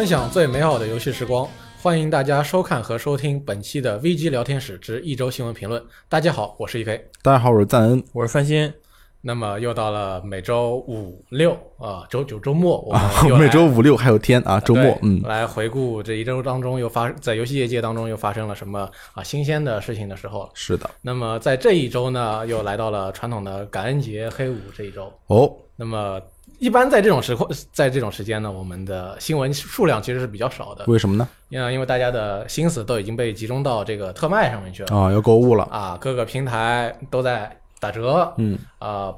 分享最美好的游戏时光，欢迎大家收看和收听本期的 VG 聊天室之一周新闻评论。大家好，我是 EK。大家好，我是赞恩。我是范鑫，那么又到了每周五六啊，周九周末，我们每周五六还有天啊，周末，嗯，来回顾这一周当中又发在游戏业界当中又发生了什么啊新鲜的事情的时候了。是的，那么在这一周呢，又来到了传统的感恩节黑五这一周。哦，那么一般在这种时候，在这种时间呢，我们的新闻数量其实是比较少的，为什么呢？因为因为大家的心思都已经被集中到这个特卖上面去了。啊，要购物了，啊，各个平台都在打折，嗯，啊，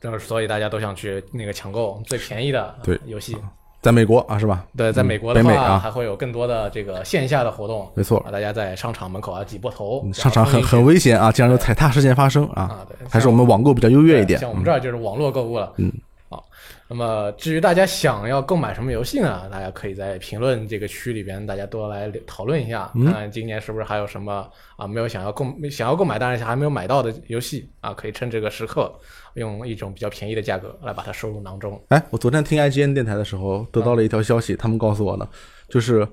这所以大家都想去那个抢购最便宜的对。游戏。在美国啊，是吧？对，在美国的话，北美啊。还会有更多的这个线下的活动，没错。啊，大家在商场门口啊挤破头，嗯商场很很危险啊，经常有踩踏事件发生啊，啊，对，还是我们网购比较优越一点。像。我们这儿就是网络购物了。嗯，好，那么至于大家想要购买什么游戏呢？大家可以在评论这个区里边，大家多来讨论一下，嗯看看今年是不是还有什么啊没有想要购想要购买，但是还没有买到的游戏啊，可以趁这个时刻用一种比较便宜的价格来把它收入囊中。哎，我昨天听 IGN 电台的时候，得到了一条消息，他们告诉我的，就是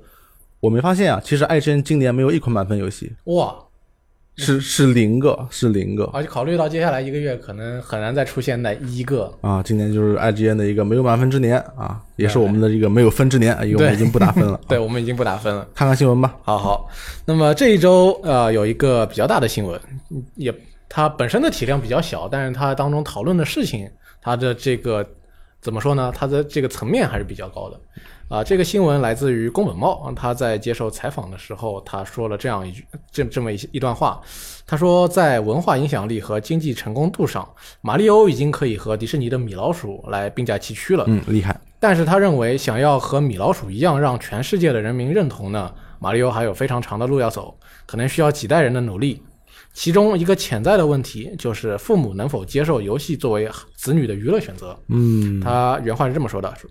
我没发现啊，其实 IGN 今年没有一款满分游戏，哇！是是零个，是零个而且考虑到接下来一个月可能很难再出现那一个，啊，今年就是 IGN 的一个没有满分之年啊，也是我们的一个没有分之年，因为 我们已经不打分了。对我们已经不打分了。看看新闻吧。好好，那么这一周呃有一个比较大的新闻，嗯也它本身的体量比较小，但是它当中讨论的事情，它的这个怎么说呢？它的这个层面还是比较高的。啊、这个新闻来自于宫本茂，啊他在接受采访的时候，他说了这样一句这这么一一段话，他说，在文化影响力和经济成功度上，马里欧已经可以和迪士尼的米老鼠来并驾齐驱了。嗯，厉害。但是他认为，想要和米老鼠一样让全世界的人民认同呢，马里奥还有非常长的路要走，可能需要几代人的努力。其中一个潜在的问题就是父母能否接受游戏作为子女的娱乐选择。嗯，他原话是这么说的：说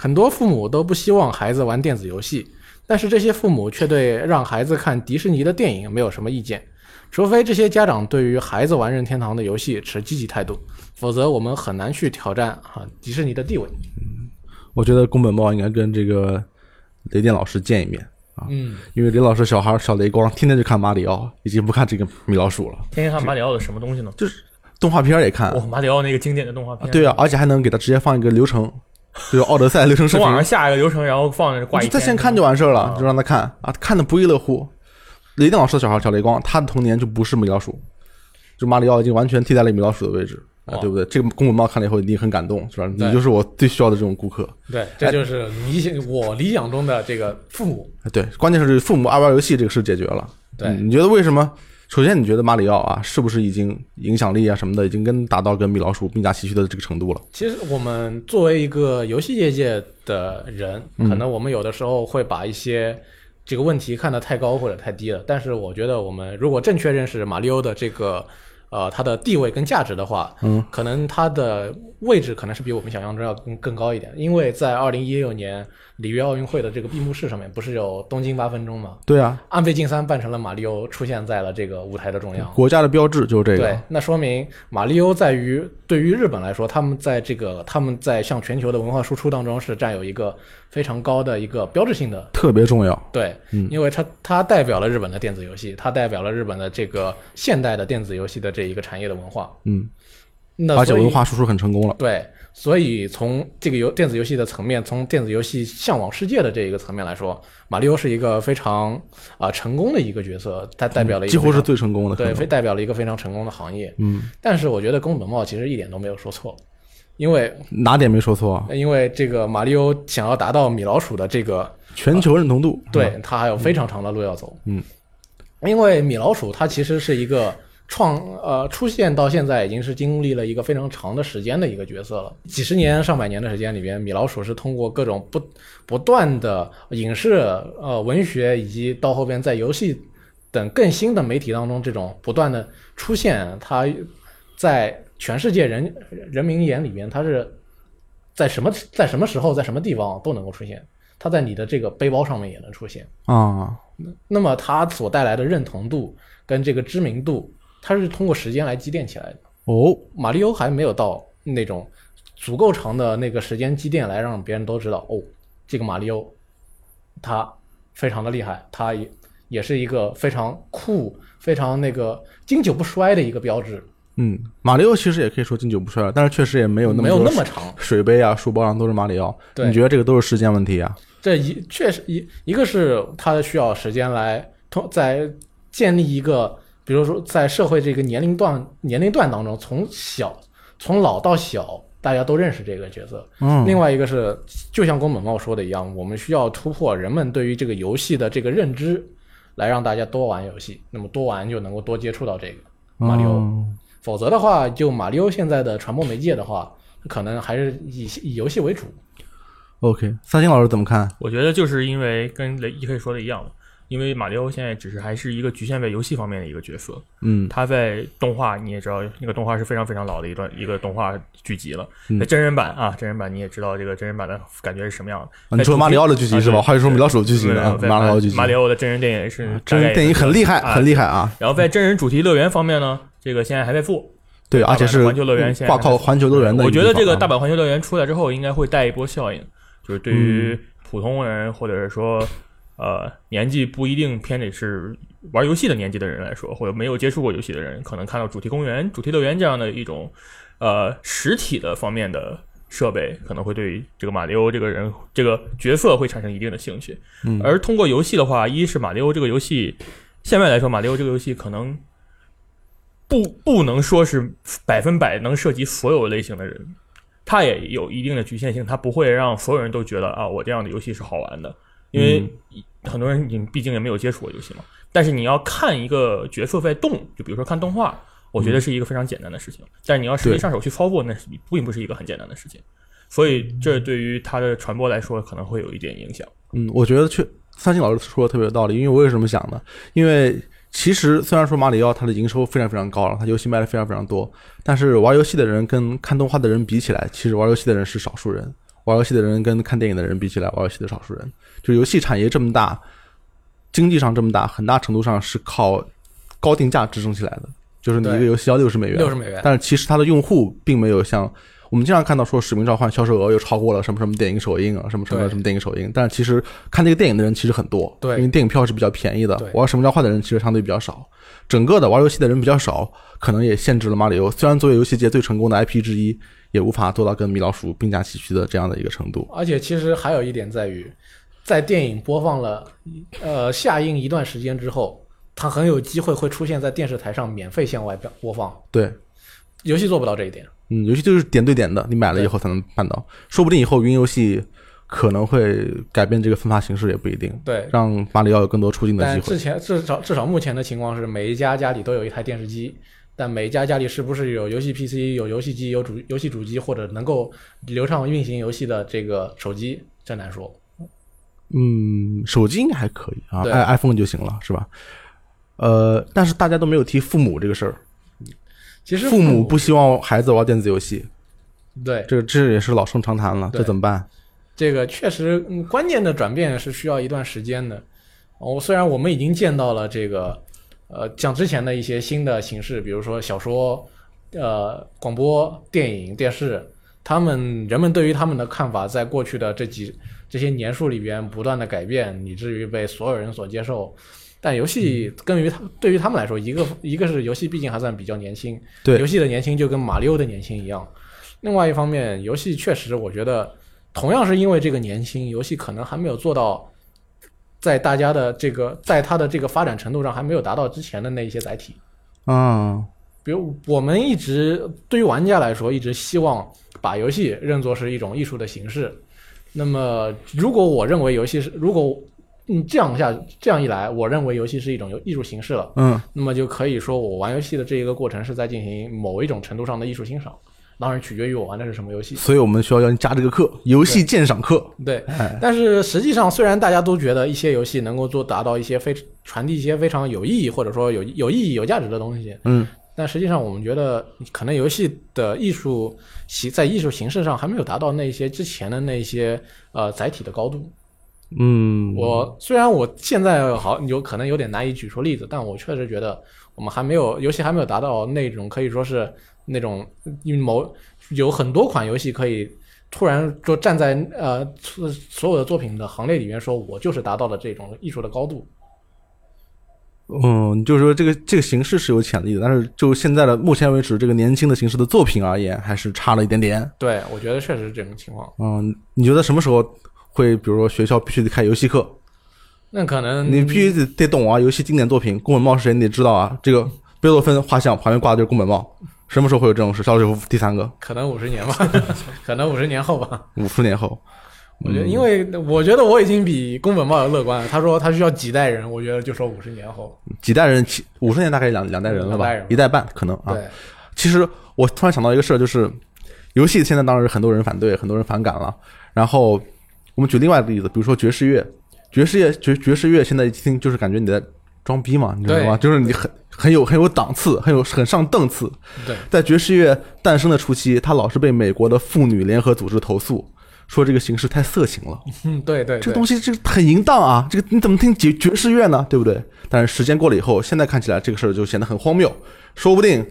很多父母都不希望孩子玩电子游戏，但是这些父母却对让孩子看迪士尼的电影没有什么意见。除非这些家长对于孩子玩任天堂的游戏持积极态度，否则我们很难去挑战啊迪士尼的地位。嗯我觉得宫本茂应该跟这个雷电老师见一面啊，嗯，因为雷老师小孩小雷光天天就看马里奥，已经不看这个米老鼠了，天天看马里奥的什么东西呢？就是动画片儿也看。哇，马里奥那个经典的动画片，对啊，而且还能给他直接放一个流程，就是奥德赛流程视频，从网上下一个流程，然后放着挂一在线看就完事儿了，啊就让他看啊，看的不亦乐乎。雷电老师的小孩小雷光，他的童年就不是米老鼠，就马里奥已经完全替代了米老鼠的位置啊，对不对？这个公文包看了以后一定很感动，是吧？你就是我最需要的这种顾客。对，这就是理想我理想中的这个父母。对，关键是父母爱玩游戏这个事解决了。对嗯你觉得为什么？首先，你觉得马里奥啊，是不是已经影响力啊什么的，已经跟达到跟米老鼠并驾齐驱的这个程度了？其实我们作为一个游戏业界的人，可能我们有的时候会把一些这个问题看得太高或者太低了。但是我觉得，我们如果正确认识马里奥的这个呃它的地位跟价值的话，嗯，可能它的位置可能是比我们想象中要更更高一点。因为在二零一六年里约奥运会的这个闭幕式上面，不是有东京八分钟吗？对啊，安倍晋三扮成了马里奥出现在了这个舞台的中央。国家的标志就是这个对。，那说明马里欧在于对于日本来说，他们在这个他们在向全球的文化输出当中是占有一个非常高的一个标志性的。特别重要。对，嗯因为它它代表了日本的电子游戏，它代表了日本的这个现代的电子游戏的这一个产业的文化。嗯，那而且文化输出很成功了。对，所以从这个游电子游戏的层面，从电子游戏向往世界的这一个层面来说，马里奥是一个非常啊、成功的一个角色，它代表了一个几乎是最成功的。对，非代表了一个非常成功的行业。嗯，但是我觉得宫本茂其实一点都没有说错，因为哪点没说错啊？因为这个马里欧想要达到米老鼠的这个，全球认同度。对他还有非常长的路要走。嗯，因为米老鼠它其实是一个创呃出现到现在已经是经历了一个非常长的时间的一个角色了，几十年上百年的时间里边，米老鼠是通过各种不不断的影视呃文学以及到后边在游戏等更新的媒体当中这种不断的出现，它在全世界人人民眼里边，它是在什么在什么时候在什么地方都能够出现，它在你的这个背包上面也能出现。啊，那么它所带来的认同度跟这个知名度，它是通过时间来积淀起来的。哦，马里欧还没有到那种足够长的那个时间积淀来让别人都知道哦，这个马里欧他非常的厉害，他也也是一个非常酷、非常那个经久不衰的一个标志，嗯，马里奥其实也可以说经久不衰了，但是确实也没有那么没有那么长。水杯啊、书包上都是马里奥。对你觉得这个都是时间问题啊？这一确实一一个是它需要时间来通在建立一个，比如说在社会这个年龄段年龄段当中，从小从老到小，大家都认识这个角色。嗯，另外一个是，就像宫本茂说的一样，我们需要突破人们对于这个游戏的这个认知，来让大家多玩游戏。那么多玩就能够多接触到这个马里奥。嗯否则的话，就马里奥现在的传播媒介的话，可能还是以以游戏为主。OK，三星老师怎么看？我觉得就是因为跟雷一 K 说的一样嘛，因为马里奥现在只是还是一个局限在游戏方面的一个角色，嗯他在动画你也知道，那个动画是非常非常老的一段一个动画剧集了。嗯真人版啊，真人版你也知道这个真人版的感觉是什么样的。啊你说马里奥的剧集是吧？啊还是说米老鼠的剧集马里奥剧集，马里奥的真人电影是真人电影很厉害，啊很厉害啊！然后在真人主题乐园方面呢，这个现在还在做。对，而且是环球乐园现在挂靠环球乐园的我。觉得这个大阪环球乐园出来之后，应该会带一波效应，就是对于嗯普通人或者是说呃年纪不一定偏得是玩游戏的年纪的人来说，或者没有接触过游戏的人，可能看到主题公园、主题乐园这样的一种呃实体的方面的设备，可能会对这个马里奥这个人这个角色会产生一定的兴趣。嗯而通过游戏的话，一是马里奥这个游戏，现在来说，马里奥这个游戏可能不不能说是百分百能涉及所有类型的人，它也有一定的局限性，它不会让所有人都觉得啊，我这样的游戏是好玩的，因为很多人你毕竟也没有接触过游戏嘛。但是你要看一个角色在动，就比如说看动画，我觉得是一个非常简单的事情。但是你要实际上手去操作，那是并不是一个很简单的事情。所以这对于它的传播来说，可能会有一点影响。嗯，我觉得确三星老师说的特别有道理，因为我也是这么想的。因为其实虽然说马里奥它的营收非常非常高了，它游戏卖的非常非常多，但是玩游戏的人跟看动画的人比起来，其实玩游戏的人是少数人。玩游戏的人跟看电影的人比起来，玩游戏的少数人。就游戏产业这么大，经济上这么大，很大程度上是靠高定价支撑起来的。就是你一个游戏要六十美元，六十美元，但是其实它的用户并没有像我们经常看到说《使命召唤》销售额又超过了什么什么电影首映啊，什么什么什么电影首映，但是其实看这个电影的人其实很多，对因为电影票是比较便宜的对，玩《使命召唤》的人其实相对比较少，整个的玩游戏的人比较少，可能也限制了马里奥。虽然作为游戏界最成功的 IP 之一，也无法做到跟米老鼠并驾齐驱的这样的一个程度。而且其实还有一点在于，在电影播放了呃下映一段时间之后，它很有机会会出现在电视台上免费向外播播放。对，游戏做不到这一点，嗯，游戏就是点对点的，你买了以后才能办到，说不定以后云游戏可能会改变这个分发形式，也不一定。对。让马里奥有更多出镜的机会。但之前至少至少目前的情况是，每一家家里都有一台电视机，但每一家家里是不是有游戏 PC、有游戏机、有主游戏主机或者能够流畅运行游戏的这个手机，真难说。嗯，手机应该还可以啊对，i iPhone 就行了，是吧？呃，但是大家都没有提父母这个事儿，其实父母不希望孩子玩电子游戏，对这个这也是老生常谈了，这怎么办？这个确实，嗯，关键的转变是需要一段时间的。哦，虽然我们已经见到了这个，呃，像之前的一些新的形式，比如说小说、呃，广播、电影、电视，他们人们对于他们的看法，在过去的这几这些年数里边不断的改变，以至于被所有人所接受。但游戏跟于他对于他们来说，一个一个是游戏毕竟还算比较年轻，对游戏的年轻就跟马里奥的年轻一样。另外一方面，游戏确实我觉得同样是因为这个年轻，游戏可能还没有做到在大家的这个在它的这个发展程度上还没有达到之前的那一些载体。嗯，比如我们一直对于玩家来说，一直希望把游戏认作是一种艺术的形式。那么，如果我认为游戏是，如果嗯这样下这样一来，我认为游戏是一种艺术形式了，嗯，那么就可以说我玩游戏的这一个过程是在进行某一种程度上的艺术欣赏。当然取决于我玩的是什么游戏。所以我们需要要加这个课，游戏鉴赏课。对，哎但是实际上，虽然大家都觉得一些游戏能够做达到一些非传递一些非常有意义或者说有有意义、有价值的东西，嗯，但实际上我们觉得可能游戏的艺术形在艺术形式上还没有达到那些之前的那些呃载体的高度。嗯，我虽然我现在好有可能有点难以举出例子，但我确实觉得我们还没有游戏还没有达到那种可以说是那种某有很多款游戏可以突然就站在呃所所有的作品的行列里面说，我就是达到了这种艺术的高度。嗯，就是说这个这个形式是有潜力的，但是就现在的目前为止，这个年轻的形式的作品而言，还是差了一点点。对，我觉得确实是这种情况。嗯，你觉得什么时候会，比如说学校必须得开游戏课？那可能你必须得得懂啊，游戏经典作品，宫本茂是谁你得知道啊。这个贝多芬画像旁边挂的就是宫本茂，什么时候会有这种事？肖洛夫第三个，可能五十年吧，可能五十年后吧。五十年后。我觉得，因为我觉得我已经比宫本茂要乐观了。他说他需要几代人，我觉得就说五十年后，几代人，七五十年大概两两代人了吧代，一代半可能啊。对，其实我突然想到一个事儿，就是游戏现在当然很多人反对，很多人反感了。然后我们举另外一个例子，比如说爵士乐，爵士乐爵爵士乐现在一听就是感觉你在装逼嘛，你知道吗？就是你很很有很有档次，很有很上档次。对，在爵士乐诞生的初期，它老是被美国的妇女联合组织投诉，说这个形式太色情了。嗯，对对，这个东西这个很淫荡啊，这个你怎么听爵爵士乐呢？对不对？但是时间过了以后，现在看起来这个事儿就显得很荒谬，说不定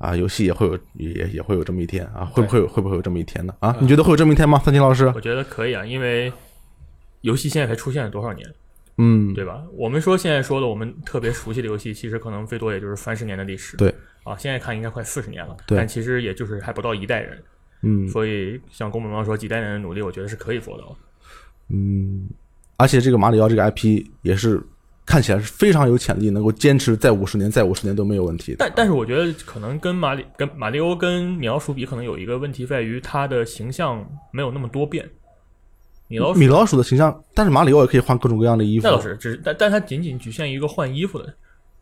啊，游戏也会有也也会有这么一天啊，会不会有会不会有这么一天呢？啊，你觉得会有这么一天吗？三金老师？我觉得可以啊，因为游戏现在才出现了多少年，嗯，对吧？我们说现在说的我们特别熟悉的游戏，其实可能最多也就是三十年的历史。对啊，现在看应该快四十年了，对但其实也就是还不到一代人。嗯所以像宫本茂说，几代人的努力，我觉得是可以做到的。嗯，而且这个马里奥这个 IP 也是看起来是非常有潜力，能够坚持再五十年、再五十年都没有问题。但但是我觉得可能跟马里跟马里欧跟米老鼠比，可能有一个问题在于它的形象没有那么多变。米老鼠米老鼠的形象，但是马里奥也可以换各种各样的衣服。那倒是，只是但但它仅仅局限于一个换衣服的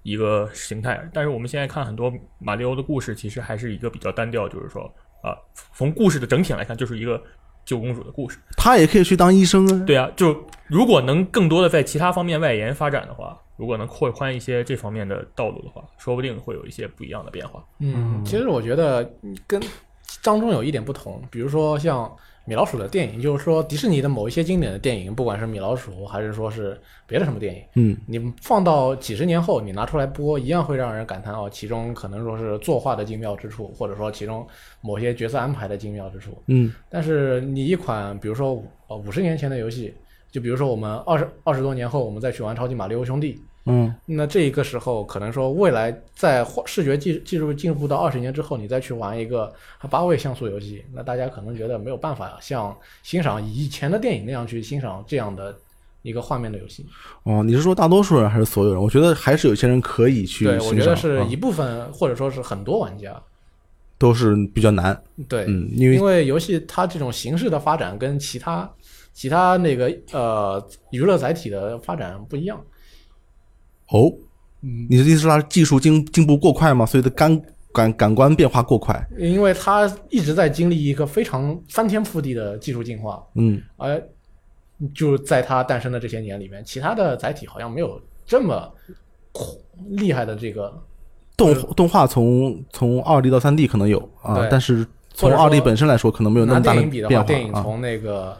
一个形态。但是我们现在看很多马里奥的故事，其实还是一个比较单调，就是说啊、从故事的整体来看，就是一个救公主的故事。她也可以去当医生啊。对啊，就如果能更多的在其他方面外延发展的话，如果能扩宽一些这方面的道路的话，说不定会有一些不一样的变化。嗯，其实我觉得跟当中有一点不同，比如说像米老鼠的电影，就是说迪士尼的某一些经典的电影，不管是米老鼠还是说是别的什么电影，嗯，你放到几十年后，你拿出来播，一样会让人感叹哦，其中可能说是作画的精妙之处，或者说其中某些角色安排的精妙之处。嗯但是你一款，比如说五呃五十年前的游戏，就比如说我们二十二十多年后，我们再去玩超级马里奥兄弟，嗯那这一个时候可能说未来在画视觉技技术进步到二十年之后，你再去玩一个八位像素游戏，那大家可能觉得没有办法像欣赏以前的电影那样去欣赏这样的一个画面的游戏。哦，你是说大多数人还是所有人？我觉得还是有些人可以去对。我觉得是啊一部分或者说是很多玩家。都是比较难。对，嗯，因为因为游戏它这种形式的发展跟其他其他那个呃娱乐载体的发展不一样。哦，你的意思是它技术进进步过快吗？所以的感感感官变化过快。因为它一直在经历一个非常翻天覆地的技术进化，嗯而就在它诞生的这些年里面，其他的载体好像没有这么厉害的这个，动动画从从二 D 到三 D 可能有啊，但是从二 D 本身来说，可能没有那么大电影比的话，变化啊。电影从那个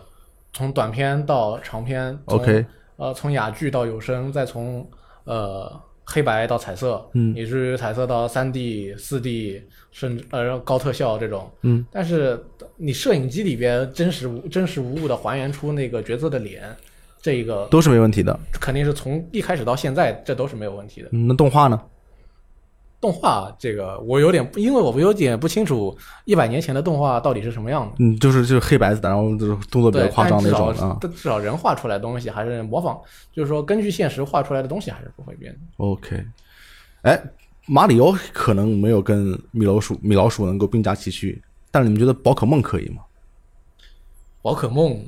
从短片到长片 OK，呃，从哑剧到有声，再从呃黑白到彩色，嗯以至于彩色到三 D、四 D，甚至呃高特效这种，嗯，但是你摄影机里边真实无真实无误的还原出那个角色的脸，这个都是没问题的。肯定是从一开始到现在，这都是没有问题的。嗯那动画呢？动画这个我有点，因为我有点不清楚一百年前的动画到底是什么样的。嗯，就是就是黑白的，然后就是动作比较，夸张那种啊。至少人画出来的东西还是模仿，就是说根据现实画出来的东西还是不会变的。OK，哎，马里奥可能没有跟米老鼠米老鼠能够并驾齐驱，但是你们觉得宝可梦可以吗？宝可梦，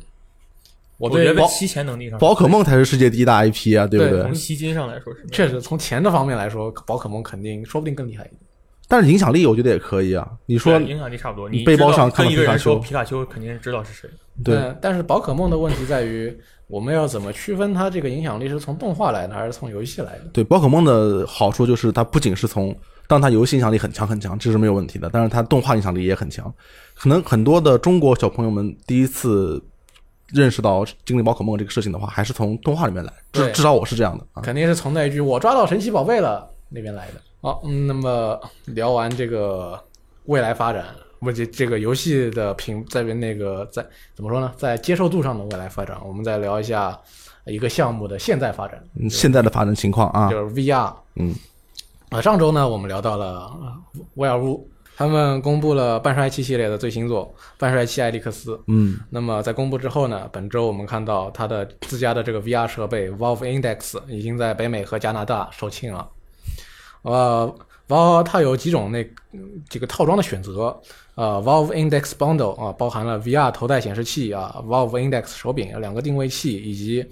我我觉得宝吸钱能力上，宝可梦才是世界第一大 IP 啊，对不对对从？吸金上来说是确实从钱的方面来说，宝可梦肯定说不定更厉害一点。但是影响力我觉得也可以啊。你说影响力差不多。你背包上看到跟一个皮卡丘说皮卡丘，肯定是知道是谁。对但但是宝可梦的问题在于，我们要怎么区分它这个影响力是从动画来的，还是从游戏来的？对，宝可梦的好处就是它不仅是从，当它游戏影响力很强很强，这是没有问题的，但是它动画影响力也很强。可能很多的中国小朋友们第一次认识到精灵宝可梦这个事情的话，还是从动画里面来，至至少我是这样的啊。肯定是从那一句“我抓到神奇宝贝了”那边来的。好，嗯，那么聊完这个未来发展，不这这个游戏的平在那个在怎么说呢，在接受度上的未来发展，我们再聊一下一个项目的现在发展，嗯现在的发展情况啊，就是 VR。嗯，啊，上周呢，我们聊到了呃威尔乌，他们公布了半衰期系列的最新作《半衰期艾利克斯》。嗯，那么在公布之后呢，本周我们看到它的自家的这个 VR 设备 Valve Index 已经在北美和加拿大售罄了。呃，Valve 它有几种那嗯这个套装的选择。呃，Valve Index Bundle 啊，包含了 VR 头戴显示器啊，Valve Index 手柄、两个定位器以及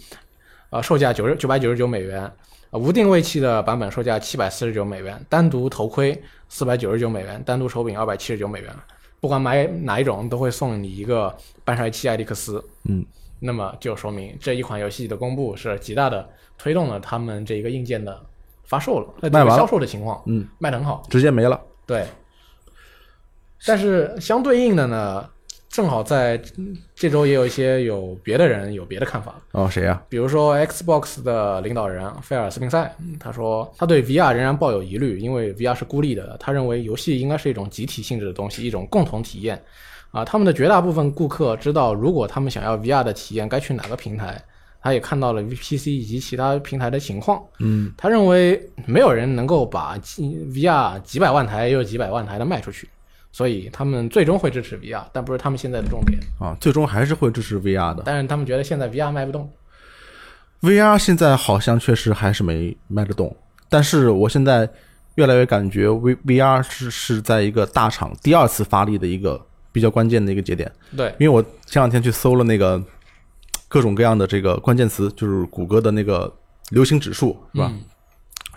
呃售价九十九百九十九美元。啊，无定位器的版本售价七百四十九美元，单独头盔四百九十九美元，单独手柄二百七十九美元。不管买哪一种，都会送你一个半衰期艾利克斯。嗯，那么就说明这一款游戏的公布是极大的推动了他们这一个硬件的发售了，呃卖完销售的情况，嗯，卖得很好。直接没了。对，但是相对应的呢，正好在嗯这周也有一些有别的人有别的看法。哦，谁呀、比如说 Xbox 的领导人菲尔斯宾塞，嗯他说他对 VR 仍然抱有疑虑，因为 VR 是孤立的。他认为游戏应该是一种集体性质的东西，一种共同体验。啊，他们的绝大部分顾客知道，如果他们想要 VR 的体验，该去哪个平台。他也看到了 PC 以及其他平台的情况。嗯，他认为没有人能够把 VR 几百万台又几百万台的卖出去，所以他们最终会支持 VR，但不是他们现在的重点。啊，最终还是会支持 VR 的。但是他们觉得现在 VR 卖不动。VR 现在好像确实还是没卖得动，但是我现在越来越感觉 V VR 是是在一个大厂第二次发力的一个比较关键的一个节点。对，因为我前两天去搜了那个各种各样的这个关键词，就是谷歌的那个流行指数是吧、嗯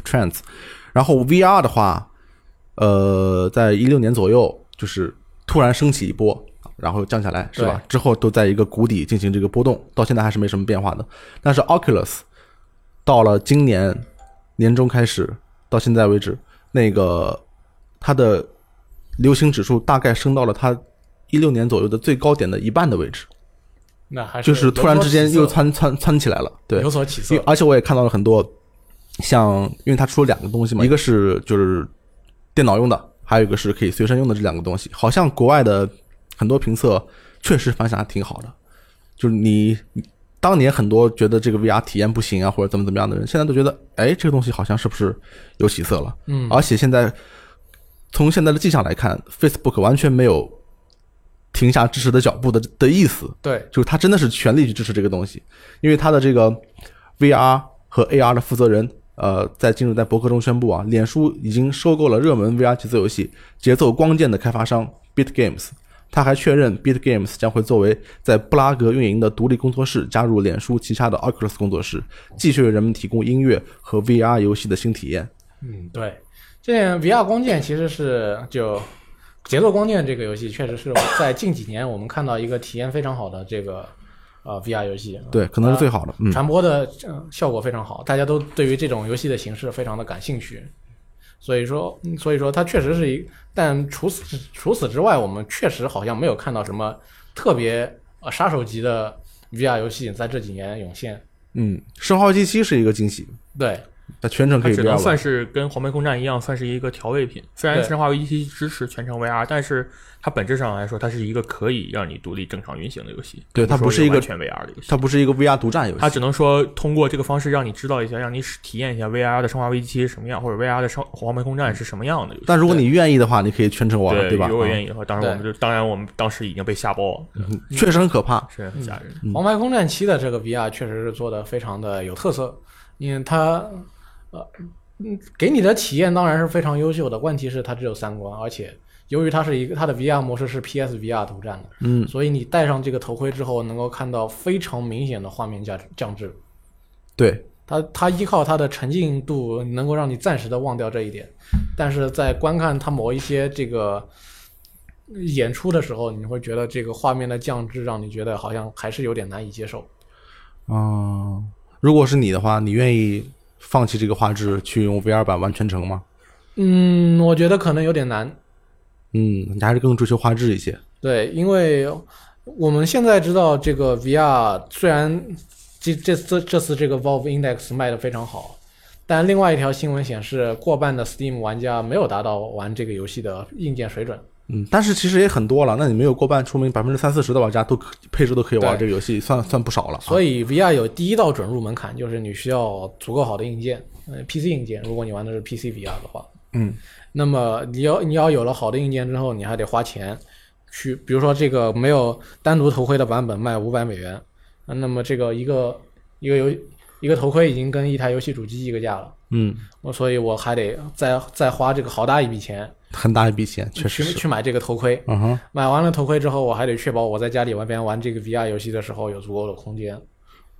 t r e n d s 然后 VR 的话，呃，在一六年左右就是突然升起一波，然后降下来是吧？之后都在一个谷底进行这个波动，到现在还是没什么变化的。但是 Oculus 到了今年年中开始到现在为止，那个它的流行指数大概升到了它一六年左右的最高点的一半的位置，那还是就是突然之间又窜窜窜窜起来了。对有，所起色。而且我也看到了很多，像因为它出了两个东西嘛，一个是就是电脑用的，还有一个是可以随身用的这两个东西。好像国外的很多评测确实反响还挺好的，就是你你当年很多觉得这个 VR 体验不行啊，或者怎么怎么样的人，现在都觉得，哎，这个东西好像是不是有起色了？嗯，而且现在从现在的迹象来看，Facebook 完全没有停下支持的脚步的的意思，对，就是他真的是全力去支持这个东西，因为他的这个 VR 和 AR 的负责人，呃，在近日在博客中宣布啊，脸书已经收购了热门 VR 节奏游戏《节奏光剑》的开发商 Bit Games。他还确认，Bit Games 将会作为在布拉格运营的独立工作室，加入脸书旗下的 Oculus 工作室，继续为人们提供音乐和 VR 游戏的新体验。嗯，对，这 VR 光剑其实是就节奏光剑这个游戏，确实是在近几年我们看到一个体验非常好的这个呃 VR 游戏，对，可能是最好的。嗯，传播的、呃、效果非常好，大家都对于这种游戏的形式非常的感兴趣。所以说，嗯所以说它确实是一，但除此除此之外，我们确实好像没有看到什么特别呃杀手级的 VR 游戏在这几年涌现。嗯，生化危机七是一个惊喜，对，它全程可以它只能算是跟黄牌空战一样，算是一个调味品。虽然《生化危机》支持全程 VR，但是它本质上来说，它是一个可以让你独立正常运行的游戏。对它不是一个全 VR 的游戏。它不是一个 VR 独占游戏，它只能说通过这个方式让你知道一下，让你体验一下 VR 的《生化危机》是什么样，或者 VR 的《生黄牌空战》是什么样的游戏。但如果你愿意的话，你可以全程玩，对吧？如果啊愿意的话，当然我们就当然我们当时已经被吓爆了，嗯确实很可怕。是很吓人。嗯黄牌空战七》的这个 VR 确实是做的非常的有特色，因为它呃嗯给你的体验当然是非常优秀的，问题是它只有三关，而且由于它是一个它的 VR 模式是 PSVR 独占的，嗯，所以你戴上这个头盔之后，能够看到非常明显的画面降降质。对，它它依靠它的沉浸度，能够让你暂时的忘掉这一点，但是在观看它某一些这个演出的时候，你会觉得这个画面的降质让你觉得好像还是有点难以接受。嗯、如果是你的话，你愿意放弃这个画质去用 VR 版玩全程吗？嗯，我觉得可能有点难。嗯，你还是更追求画质一些。对，因为我们现在知道这个 VR 虽然这这次这次这个 Valve Index 卖的非常好，但另外一条新闻显示，过半的 Steam 玩家没有达到玩这个游戏的硬件水准。嗯，但是其实也很多了。那你没有过半，说明百分之三四十的玩家都可配置都可以玩这个游戏，算算不少了啊。所以 VR 有第一道准入门槛，就是你需要足够好的硬件，呃，PC 硬件。如果你玩的是 PC VR 的话，嗯，那么你要你要有了好的硬件之后，你还得花钱去，比如说这个没有单独头盔的版本卖五百美元，呃那么这个一个一个游一个头盔已经跟一台游戏主机一个价了，嗯，我所以我还得再再花这个好大一笔钱很大一笔钱，确实去。去买这个头盔。嗯哼，买完了头盔之后，我还得确保我在家里外边玩这个 VR 游戏的时候有足够的空间。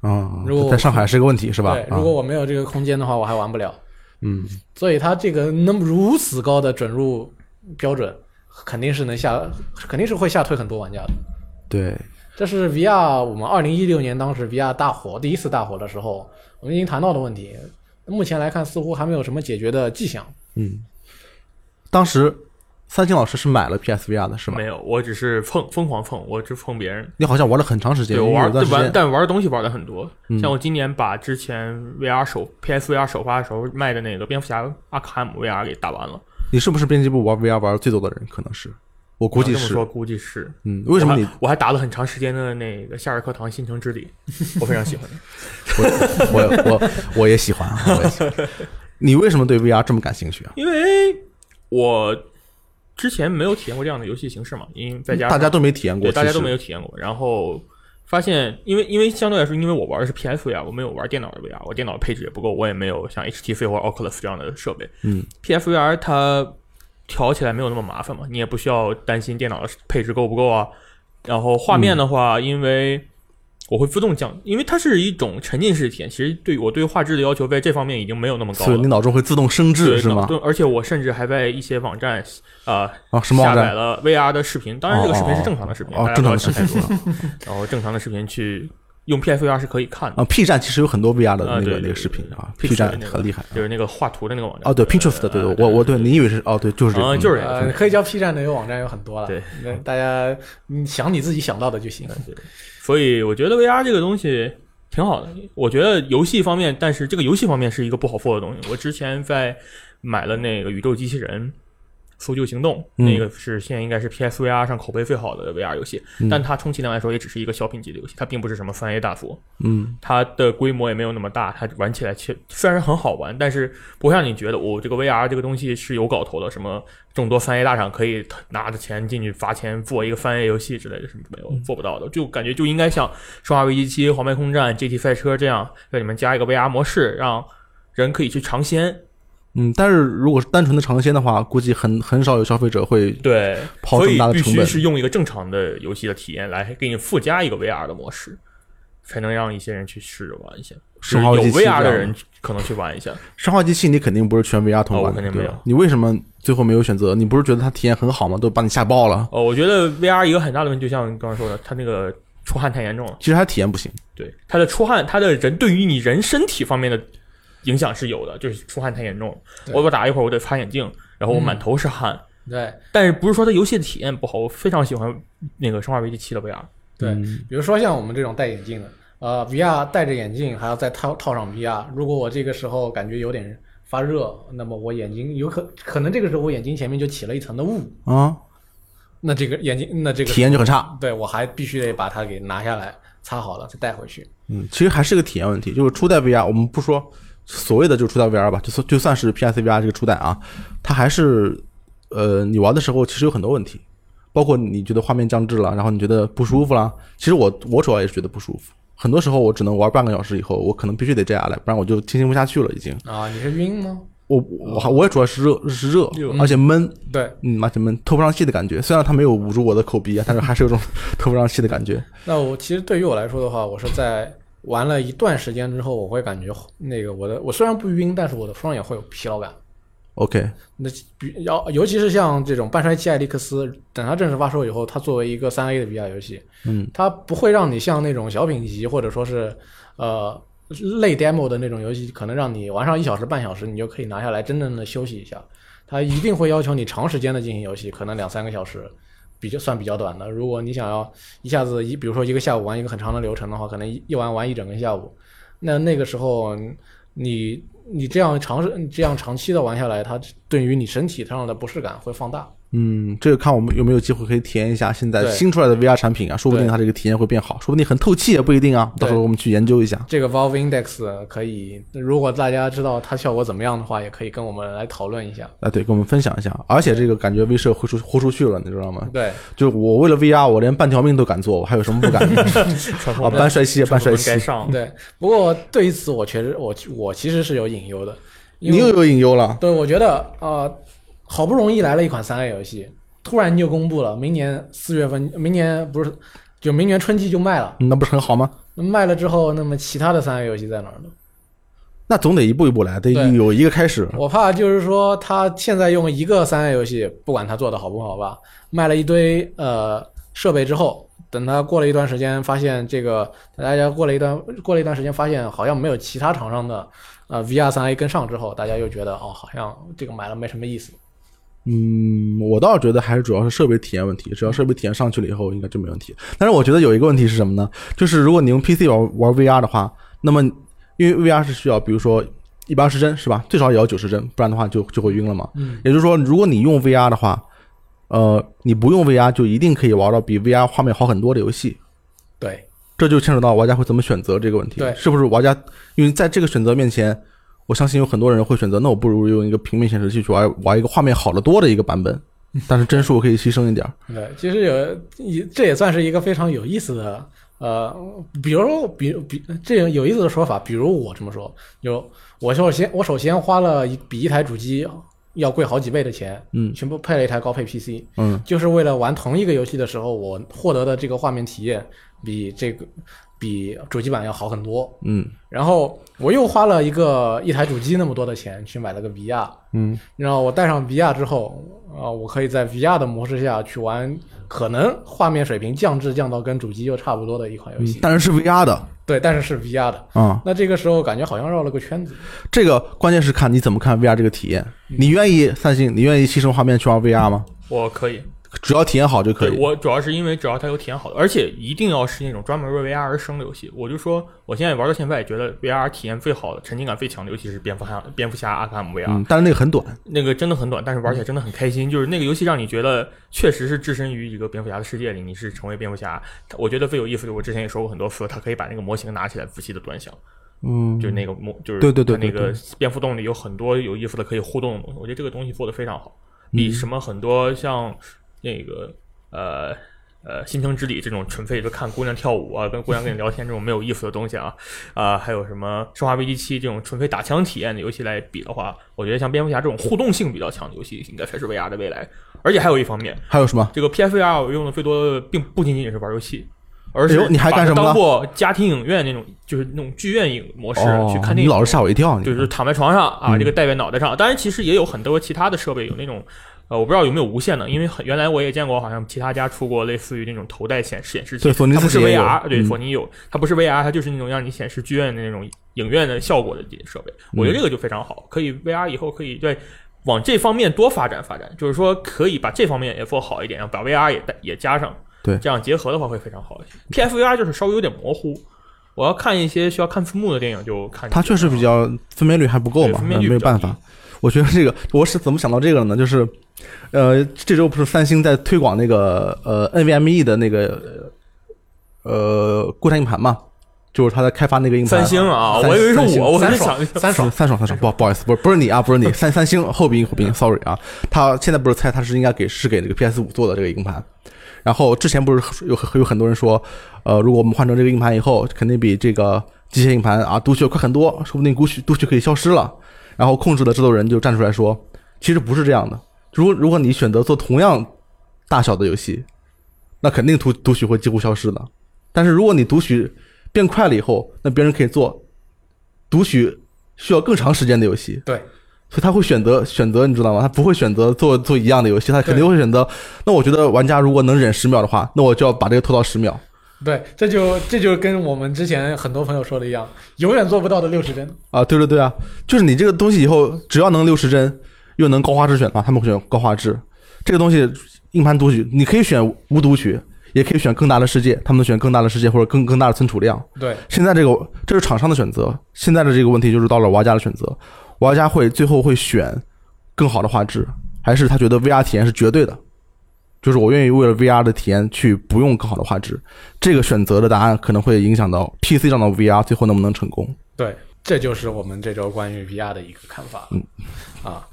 嗯，如果在上海是个问题是吧？对，啊如果我没有这个空间的话，我还玩不了。嗯，所以它这个那么如此高的准入标准，肯定是能吓，肯定是会吓退很多玩家的。对，这是 VR 我们二零一六年当时 VR 大火第一次大火的时候，我们已经谈到的问题。目前来看，似乎还没有什么解决的迹象。嗯，当时三星老师是买了 PSVR 的是吗没？有，我只是碰疯狂碰，我只碰别人。你好像玩了很长时间，对玩玩，但玩的东西玩的很多。嗯像我今年把之前 VR 首 PSVR 首发的时候卖的那个蝙蝠侠阿卡姆 VR 给打完了。你是不是编辑部玩 VR 玩的最多的人？可能是，我估计是。这么说，估计是。嗯，为什么你我还我还打了很长时间的那个《夏日课堂：新城之旅》，我非常喜欢。我我我我也喜欢，我也喜欢。你为什么对 VR 这么感兴趣啊？因为我之前没有体验过这样的游戏形式嘛，因为在家大家都没体验过，对大家都没有。体验过，然后发现，因为因为相对来说，因为我玩的是 PS VR，我没有玩电脑的 VR，我电脑配置也不够，我也没有像 HTC 或者 Oculus 这样的设备。嗯，PS VR 它调起来没有那么麻烦嘛，你也不需要担心电脑的配置够不够啊。然后画面的话，因为我会自动降，因为它是一种沉浸式体验，其实对我对画质的要求在这方面已经没有那么高了所以你。脑中会自动升对至是吗？对，而且我甚至还在一些网站啊、啊，什么？下载了 VR 的视频，当然这个视频是正常的视频，大，家不要哦正常的视想频太多了。然后正常的视频去用 PSVR 是可以看的，啊，P 站其实有很多 VR 的那个那个视频啊，P 站很厉害。就是那个画图的那个网站。哦，对，Pinterest 的，对呃对，我我对你以为是哦，对，就是这个，就是这个呃，可以叫 P 站的有网站有很多了。对，那大家你想你自己想到的就行。所以我觉得 VR 这个东西挺好的。我觉得游戏方面，但是这个游戏方面是一个不好做的东西。我之前在买了那个宇宙机器人。搜救行动，嗯那个是现在应该是 PSVR 上口碑最好的 VR 游戏，嗯但它充其量来说也只是一个小品级的游戏，它并不是什么三 A 大作。嗯它的规模也没有那么大，它玩起来其实虽然很好玩，但是不会让你觉得我、这个 VR 这个东西是有搞头的，什么众多三 A 大厂可以拿着钱进去砸钱做一个三 A 游戏之类的，是没有做不到的。就感觉就应该像《生化危机七》《黄牌空战》《GT 赛车》这样，在里面加一个 VR 模式，让人可以去尝鲜。嗯，但是如果是单纯的尝鲜的话，估计很很少有消费者会对，抛这么所以必大的成本。须是用一个正常的游戏的体验来给你附加一个 VR 的模式，才能让一些人去试着玩一下。有 VR 的人可能去玩一下。生化机器你肯定不是全 VR 通关，肯定没有你为什么最后没有选择？你不是觉得它体验很好吗？都把你吓爆了，哦，我觉得 VR 一个很大的问题，就像你刚刚说的，它那个出汗太严重了。其实它体验不行。对，它的出汗，它的人对于你人身体方面的影响是有的，就是出汗太严重了。我我打一会儿，我得擦眼镜，然后我满头是汗。对但是不是说它游戏的体验不好？我非常喜欢那个《生化危机七》的 VR。对，嗯比如说像我们这种戴眼镜的，呃，VR 戴着眼镜还要再套套上 VR，如果我这个时候感觉有点发热，那么我眼睛有可可能这个时候我眼睛前面就起了一层的雾，啊，那这个眼睛那这个体验就很差。对我还必须得把它给拿下来擦好了再带回去。嗯，其实还是个体验问题。就是初代 VR，我们不说所谓的就是初代 VR 吧，就算就算是 PSVR 这个初代啊，它还是呃，你玩的时候其实有很多问题，包括你觉得画面降智了，然后你觉得不舒服啦。其实我我主要也是觉得不舒服。很多时候我只能玩半个小时以后，我可能必须得摘下来，不然我就进行不下去了。已经，啊，你是晕吗？我我还我也主要是热是热热，而且闷，对，嗯，而且闷，透不上气的感觉。虽然它没有捂住我的口鼻啊，但是还是有种 透不上气的感觉。那我其实对于我来说的话，我是在玩了一段时间之后，我会感觉那个我的我虽然不晕，但是我的双眼会有疲劳感。OK，那比要尤其是像这种半衰期艾利克斯，等它正式发售以后，它作为一个三 A 的 VR 游戏，嗯，它不会让你像那种小品级或者说是呃类 demo 的那种游戏，可能让你玩上一小时半小时，你就可以拿下来真正的休息一下。它一定会要求你长时间的进行游戏，可能两三个小时，比较算比较短的。如果你想要一下子一，比如说一个下午玩一个很长的流程的话，可能一玩玩一整个下午，那那个时候你你这样长这样长期的玩下来，它对于你身体上的不适感会放大。嗯，这个看我们有没有机会可以体验一下现在新出来的 VR 产品啊，说不定它这个体验会变好，说不定很透气也不一定啊。到时候我们去研究一下。这个 Valve Index 可以，如果大家知道它效果怎么样的话，也可以跟我们来讨论一下。啊，对，跟我们分享一下。而且这个感觉威社豁出豁出去了，你知道吗？对，就我为了 VR，我连半条命都敢做，我还有什么不敢的？啊，半帅气，半帅气该。上。对，不过对于此，我确实我我其实是有隐忧的，你又有隐忧了，对我觉得呃，好不容易来了一款三 A 游戏，突然就公布了，明年四月份，明年不是就明年春季就卖了，嗯那不是很好吗？那卖了之后，那么其他的三 A 游戏在哪儿呢？那总得一步一步来，得对有一个开始。我怕就是说，他现在用一个三 A 游戏，不管他做的好不好吧，卖了一堆呃设备之后，等他过了一段时间，发现这个大家过了一段过了一段时间，发现好像没有其他厂商的呃 VR 三 A 跟上之后，大家又觉得哦，好像这个买了没什么意思。嗯，我倒是觉得还是主要是设备体验问题，只要设备体验上去了以后，应该就没问题。但是我觉得有一个问题是什么呢？就是如果你用 PC 玩玩 VR 的话，那么因为 VR 是需要，比如说一百二十帧是吧？最少也要九十帧，不然的话就就会晕了嘛。嗯，也就是说，如果你用 VR 的话，呃，你不用 VR 就一定可以玩到比 VR 画面好很多的游戏。对这就牵扯到玩家会怎么选择这个问题。对是不是玩家？因为在这个选择面前，我相信有很多人会选择，那我不如用一个平面显示器去玩玩一个画面好得多的一个版本，但是帧数可以牺牲一点儿。对，其实有也这也算是一个非常有意思的呃，比如说比比这样有意思的说法，比如我这么说，有我首先我首先花了一比一台主机要贵好几倍的钱，嗯。全部配了一台高配 PC，嗯。就是为了玩同一个游戏的时候，我获得的这个画面体验比这个比主机版要好很多。嗯然后我又花了一个一台主机那么多的钱去买了个 VR，嗯然后我带上 VR 之后，啊、我可以在 VR 的模式下去玩，可能画面水平降至降到跟主机又差不多的一款游戏。嗯，但是是 VR 的对，但是是 VR 的。啊、那这个时候感觉好像绕了个圈子。这个关键是看你怎么看 VR 这个体验。你愿意三星，你愿意牺牲画面去玩 VR 吗？我可以，只要体验好就可以。对我主要是因为只要它有体验好的，而且一定要是那种专门为 VR 而生的游戏。我就说，我现在玩到现在也，觉得 VR 体验最好的、沉浸感最强的，尤其是蝙蝠侠、蝙蝠侠阿卡姆 VR，、嗯，但是那个很短。那个真的很短，但是玩起来真的很开心。就是那个游戏让你觉得确实是置身于一个蝙蝠侠的世界里，你是成为蝙蝠侠。我觉得最有意思的，我之前也说过很多次，它可以把那个模型拿起来仔细的端详，嗯，就是那个模，就是对对对它那个蝙蝠洞里有很多有意思的可以互动的东西。我觉得这个东西做的非常好，比什么很多像那个呃。呃，新城之礼这种纯粹就看姑娘跳舞啊，跟姑娘跟你聊天这种没有意思的东西啊，啊、还有什么《生化危机七》这种纯粹打枪体验的游戏来比的话，我觉得像蝙蝠侠这种互动性比较强的游戏，应该才是 VR 的未来。而且还有一方面，还有什么？这个 PSVR 我用的最多的并不仅仅是玩游戏，而且你还干什么当过家庭影院那种，就是那种剧院影模式、哦去看，电影。你老是吓我一跳。你就是躺在床上啊，嗯这个戴在脑袋上。当然，其实也有很多其他的设备有那种，呃，我不知道有没有无线的，因为很原来我也见过，好像其他家出过类似于那种头戴显示显示器，对索尼它不是自己也有 VR，对，嗯索尼有，它不是 VR，它就是那种让你显示剧院的那种影院的效果的这些设备。我觉得这个就非常好，可以 VR 以后可以对。往这方面多发展发展，就是说可以把这方面也做好一点，然后把 VR 也带也加上，对这样结合的话会非常好一些。PFVR 就是稍微有点模糊，我要看一些需要看字幕的电影就看。它确实比较分辨率还不够嘛，分辨率没有办法。我觉得这个我是怎么想到这个的呢？就是，呃，这周不是三星在推广那个呃 NVMe 的那个呃固态硬盘嘛？就是他在开发那个硬盘。三星啊，三我以为是我，我在三想爽三爽，三爽三爽，不不好意思，不是不是你啊，不是你，三三星后鼻音后鼻音，sorry 啊，他现在不是猜他是应该给是给那个 PS 五做的这个硬盘，然后之前不是有有很多人说，呃，如果我们换成这个硬盘以后，肯定比这个机械硬盘啊读取要快很多，说不定读取读取可以消失了，然后控制的制作人就站出来说，其实不是这样的，如果如果你选择做同样大小的游戏，那肯定读读取会几乎消失的，但是如果你读取变快了以后，那别人可以做读取需要更长时间的游戏，对，所以他会选择选择，你知道吗？他不会选择做做一样的游戏，他肯定会选择。那我觉得玩家如果能忍十秒的话，那我就要把这个拖到十秒。对，这就这就跟我们之前很多朋友说的一样，永远做不到的六十帧。啊，对对对啊，就是你这个东西以后只要能六十帧，又能高画质选的话，他们会选高画质。这个东西硬盘读取，你可以选无读取，也可以选更大的世界，他们选更大的世界或者更更大的存储量。对，现在这个这是厂商的选择，现在的这个问题就是到了玩家的选择，玩家会最后会选更好的画质，还是他觉得 VR 体验是绝对的？就是我愿意为了 VR 的体验去不用更好的画质，这个选择的答案可能会影响到 PC 上的 VR 最后能不能成功。对，这就是我们这周关于 VR 的一个看法。嗯，啊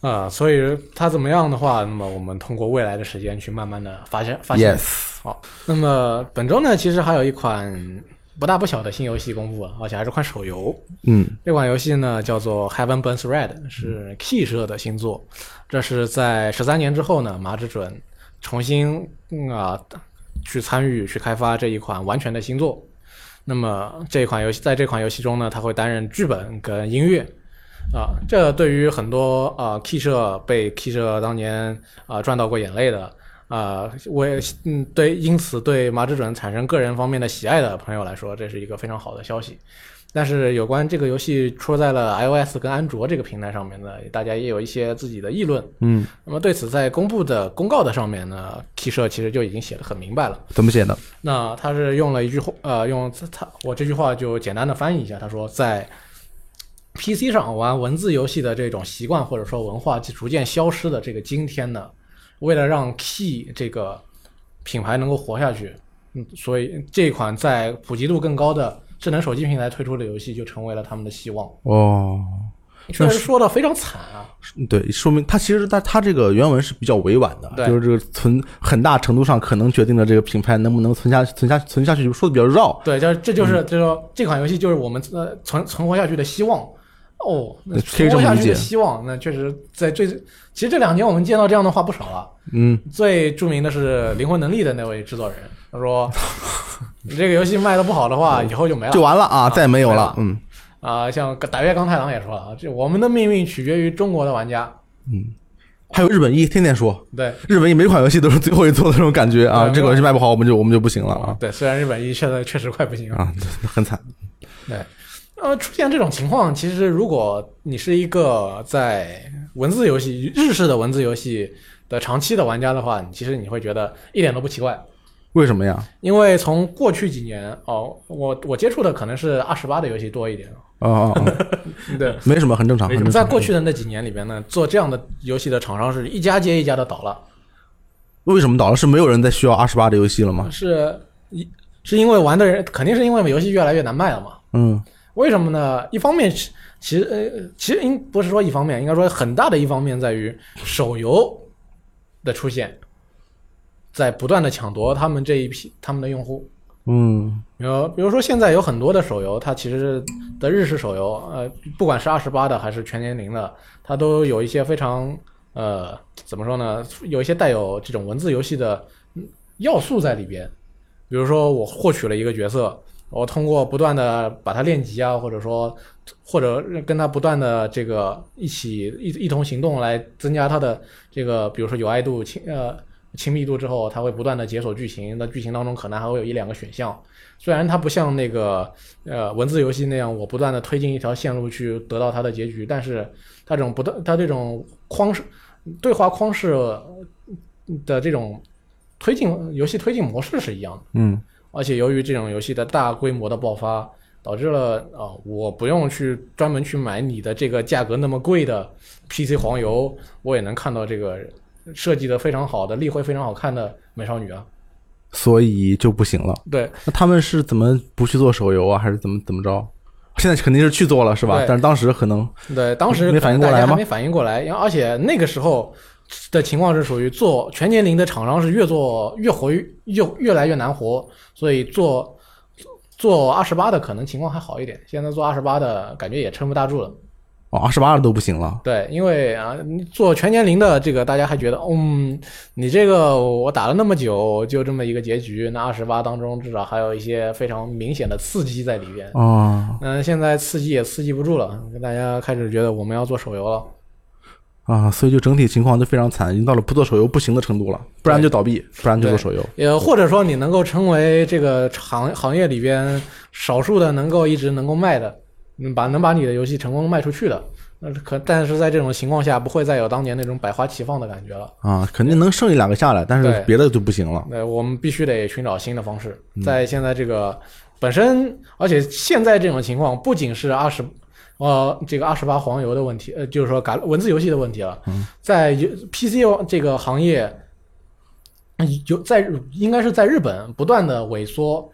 啊，所以它怎么样的话，那么我们通过未来的时间去慢慢的发现发现。Yes，好，那么本周呢，其实还有一款不大不小的新游戏公布了，而且还是款手游。嗯这款游戏呢叫做《Heaven Burns Red》，是 Key 社的新作。这是在十三年之后呢，麻之准重新啊去参与去开发这一款完全的新作。那么这款游戏在这款游戏中呢，他会担任剧本跟音乐。啊，这对于很多啊 Key 社被 Key 社当年啊赚到过眼泪的啊，为嗯对因此对麻之准产生个人方面的喜爱的朋友来说，这是一个非常好的消息。但是有关这个游戏出在了 iOS 跟安卓这个平台上面呢，大家也有一些自己的议论。嗯，那么对此，在公布的公告的上面呢，Key 社其实就已经写的很明白了。怎么写的？那他是用了一句话，呃，用他我这句话就简单的翻译一下，他说在 PC 上玩文字游戏的这种习惯或者说文化逐渐消失的这个今天呢，为了让 Key 这个品牌能够活下去，嗯，所以这款在普及度更高的智能手机平台推出的游戏就成为了他们的希望。哦，确实说的非常惨啊，对，说明他其实他他这个原文是比较委婉的，就是这个存很大程度上可能决定了这个品牌能不能存下存下存下去，说的比较绕。对，就是这就是就是说这款游戏就是我们呃存存活下去的希望。哦，那可以这么理解存活下去的希望，那确实在最其实这两年我们见到这样的话不少了。嗯，最著名的是《灵魂能力》的那位制作人，他说：“ 你这个游戏卖的不好的话，以后就没了。”就完了啊，再也没有了。了嗯啊、像打月刚太郎也说了啊，这我们的命运取决于中国的玩家。嗯，还有日本一天天说，对日本一每款游戏都是最后一做的那种感觉啊，这个游戏卖不好，我们就我们就不行了啊对，虽然日本一现在确实快不行了。啊，很惨。对，呃，出现这种情况，其实如果你是一个在文字游戏、日式的文字游戏的长期的玩家的话，你其实你会觉得一点都不奇怪，为什么呀？因为从过去几年哦，我我接触的可能是二十八的游戏多一点，哦哦哦，对。没什么，很正常。在过去的那几年里边呢，做这样的游戏的厂商是一家接一家的倒了，为什么倒了？是没有人再需要二十八的游戏了吗？是一是因为玩的人肯定是因为游戏越来越难卖了嘛。嗯为什么呢？一方面是其实呃，其实应不是说一方面，应该说很大的一方面在于手游的出现，在不断的抢夺他们这一批他们的用户。嗯比如比如说现在有很多的手游，它其实的日式手游，呃，不管是二十八的还是全年龄的，它都有一些非常呃怎么说呢，有一些带有这种文字游戏的嗯要素在里边。比如说我获取了一个角色，我通过不断的把它练级啊，或者说或者跟他不断的这个一起一一同行动来增加他的这个，比如说友爱度亲呃亲密度之后，它会不断的解锁剧情。那剧情当中可能还会有一两个选项，虽然它不像那个呃文字游戏那样，我不断的推进一条线路去得到它的结局，但是它这种不断它这种框式对话框式的这种推进游戏推进模式是一样的。嗯而且由于这种游戏的大规模的爆发，导致了啊、我不用去专门去买你的这个价格那么贵的 PC 黄油，我也能看到这个设计的非常好的、立绘非常好看的美少女啊。所以就不行了。对那他们是怎么不去做手游啊？还是怎么怎么着？现在肯定是去做了，是吧对？但是当时可能对，当时没反应过来吗没反应过来，因为而且那个时候的情况是属于做全年龄的厂商是越做越活越越越来越难活，所以做做二十八的可能情况还好一点，现在做二十八的感觉也撑不大住了。哦二十八都不行了。对，因为啊，你做全年龄的这个，大家还觉得，嗯，你这个我打了那么久，就这么一个结局，那二十八当中至少还有一些非常明显的刺激在里边。哦嗯，现在刺激也刺激不住了，大家开始觉得我们要做手游了。啊，所以就整体情况就非常惨，已经到了不做手游不行的程度了，不然就倒闭，不然就做手游。也或者说你能够成为这个行行业里边少数的能够一直能够卖的，嗯，把能把你的游戏成功卖出去的，那可但是在这种情况下，不会再有当年那种百花齐放的感觉了。啊，肯定能剩一两个下来，但是别的就不行了。对，我们必须得寻找新的方式，在现在这个本身，而且现在这种情况不仅是二十，呃，这个二十八黄油的问题，呃，就是说改文字游戏的问题了。在游 PC 这个行业，有在应该是在日本不断的萎缩，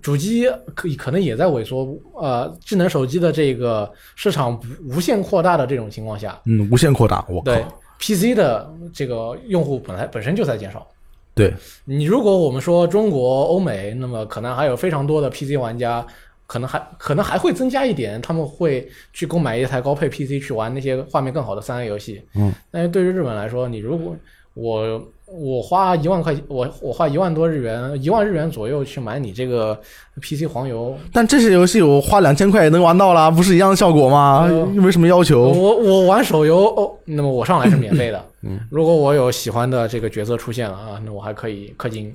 主机可可能也在萎缩。呃，智能手机的这个市场无无限扩大的这种情况下，嗯，无限扩大，我靠对，PC 的这个用户本来本身就在减少。对，你如果我们说中国、欧美，那么可能还有非常多的 PC 玩家，可能还可能还会增加一点，他们会去购买一台高配 PC 去玩那些画面更好的三 A 游戏。嗯，但是对于日本来说，你如果我我花一万块钱，我我花一万多日元，一万日元左右去买你这个 PC 黄油，但这些游戏我花两千块也能玩到啦，不是一样的效果吗？呃又没什么要求。我我玩手游哦，那么我上来是免费的。嗯，如果我有喜欢的这个角色出现了啊，那我还可以氪金。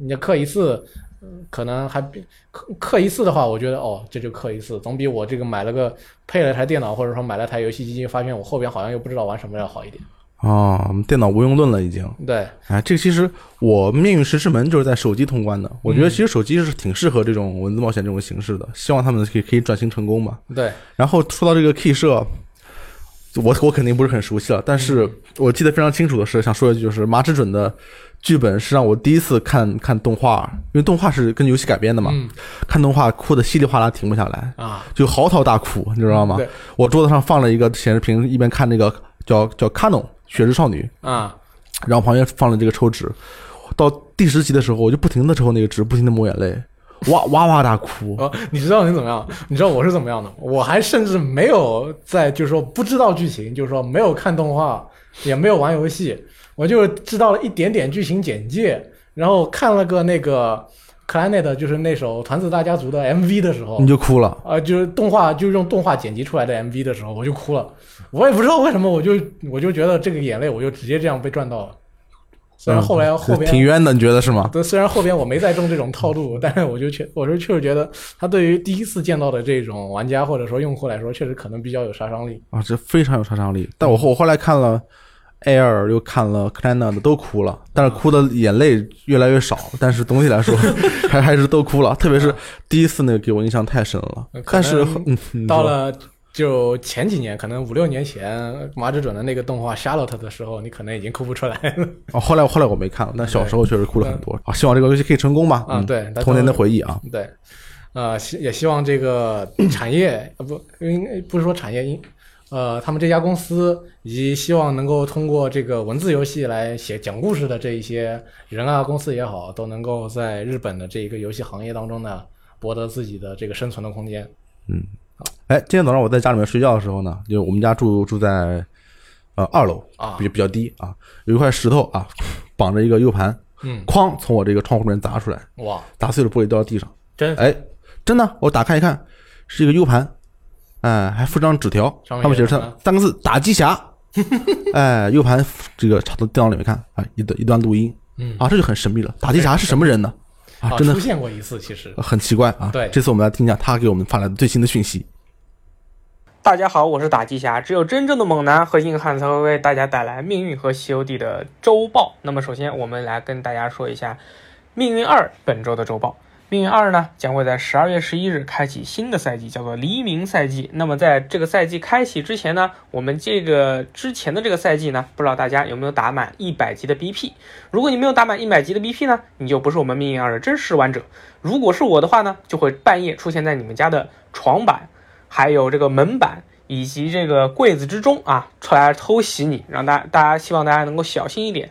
你氪一次，嗯可能还比氪氪一次的话，我觉得哦，这就氪一次，总比我这个买了个配了台电脑，或者说买了台游戏机，发现我后边好像又不知道玩什么要好一点。哦，我们电脑无用论了已经。对，哎，这个其实我《命运石之门》就是在手机通关的。我觉得其实手机是挺适合这种文字冒险这种形式的，希望他们可以可以转型成功吧。对，然后说到这个 Key 社，我我肯定不是很熟悉了，但是我记得非常清楚的是，想说一句，就是麻之准的剧本是让我第一次看看动画，因为动画是跟游戏改编的嘛，嗯。看动画哭的稀里哗啦停不下来，啊，就嚎啕大哭，你知道吗？我桌子上放了一个显示屏，一边看那个叫叫 Canon 雪之少女，啊，然后旁边放了这个抽纸，到第十集的时候，我就不停的抽那个纸，不停的抹眼泪，哇哇哇大哭。哦，你知道你怎么样？你知道我是怎么样的？我还甚至没有在，就是说不知道剧情，就是说没有看动画，也没有玩游戏，我就知道了一点点剧情简介，然后看了个那个克莱内的，就是那首《团子大家族》的 MV 的时候你，就哭了，啊、就是动画，就是用动画剪辑出来的 MV 的时候，我就哭了。我也不知道为什么，我就我就觉得这个眼泪，我就直接这样被赚到了。虽然后来、嗯后边 挺冤的，你觉得是吗？对，虽然后边我没再中这种套路，但是我就确我是确实觉得，他对于第一次见到的这种玩家或者说用户来说，确实可能比较有杀伤力。啊，这非常有杀伤力。但我后我后来看了 Air，又看了 c l a n a 的，都哭了，但是哭的眼泪越来越少。但是总体来说，还还是都哭了。特别是第一次那个给我印象太深了但是嗯，到了就前几年，可能五六年前麻之准的那个动画 Charlotte 的时候，你可能已经哭不出来了。哦，后来后来我没看了，但小时候确实哭了很多。啊，希望这个游戏可以成功吧。啊，嗯，对，童年的回忆啊。对，呃，希也希望这个 产业呃不应该不是说产业应呃他们这家公司以及希望能够通过这个文字游戏来写讲故事的这一些人啊公司也好，都能够在日本的这一个游戏行业当中呢博得自己的这个生存的空间。哎，今天早上我在家里面睡觉的时候呢，就我们家住住在呃二楼啊比比较低啊，有一块石头啊，绑着一个 U 盘，嗯，哐从我这个窗户里面砸出来，哇，砸碎了玻璃掉到地上。真哎，真的，我打开一看，是一个 U 盘，哎，还附张纸条，上面写着三个字“打鸡侠”，哎，U 盘这个插到电脑里面看，啊，一段一段录音，嗯啊，这就很神秘了。打击侠是什么人呢？啊，真的出现过一次，其实很奇怪啊。对这次我们来听一下他给我们发来的最新的讯息。大家好，我是打鸡侠。只有真正的猛男和硬汉才会为大家带来《命运》和《西游记》的周报。那么，首先我们来跟大家说一下《命运二》本周的周报。《命运二》呢将会在十二月十一日开启新的赛季，叫做黎明赛季。那么，在这个赛季开启之前呢，我们这个之前的这个赛季呢，不知道大家有没有打满一百级的 BP？如果你没有打满一百级的 BP 呢，你就不是我们《命运二》的真实玩者。如果是我的话呢，就会半夜出现在你们家的床板。还有这个门板以及这个柜子之中啊，出来偷袭你，让大大家希望大家能够小心一点。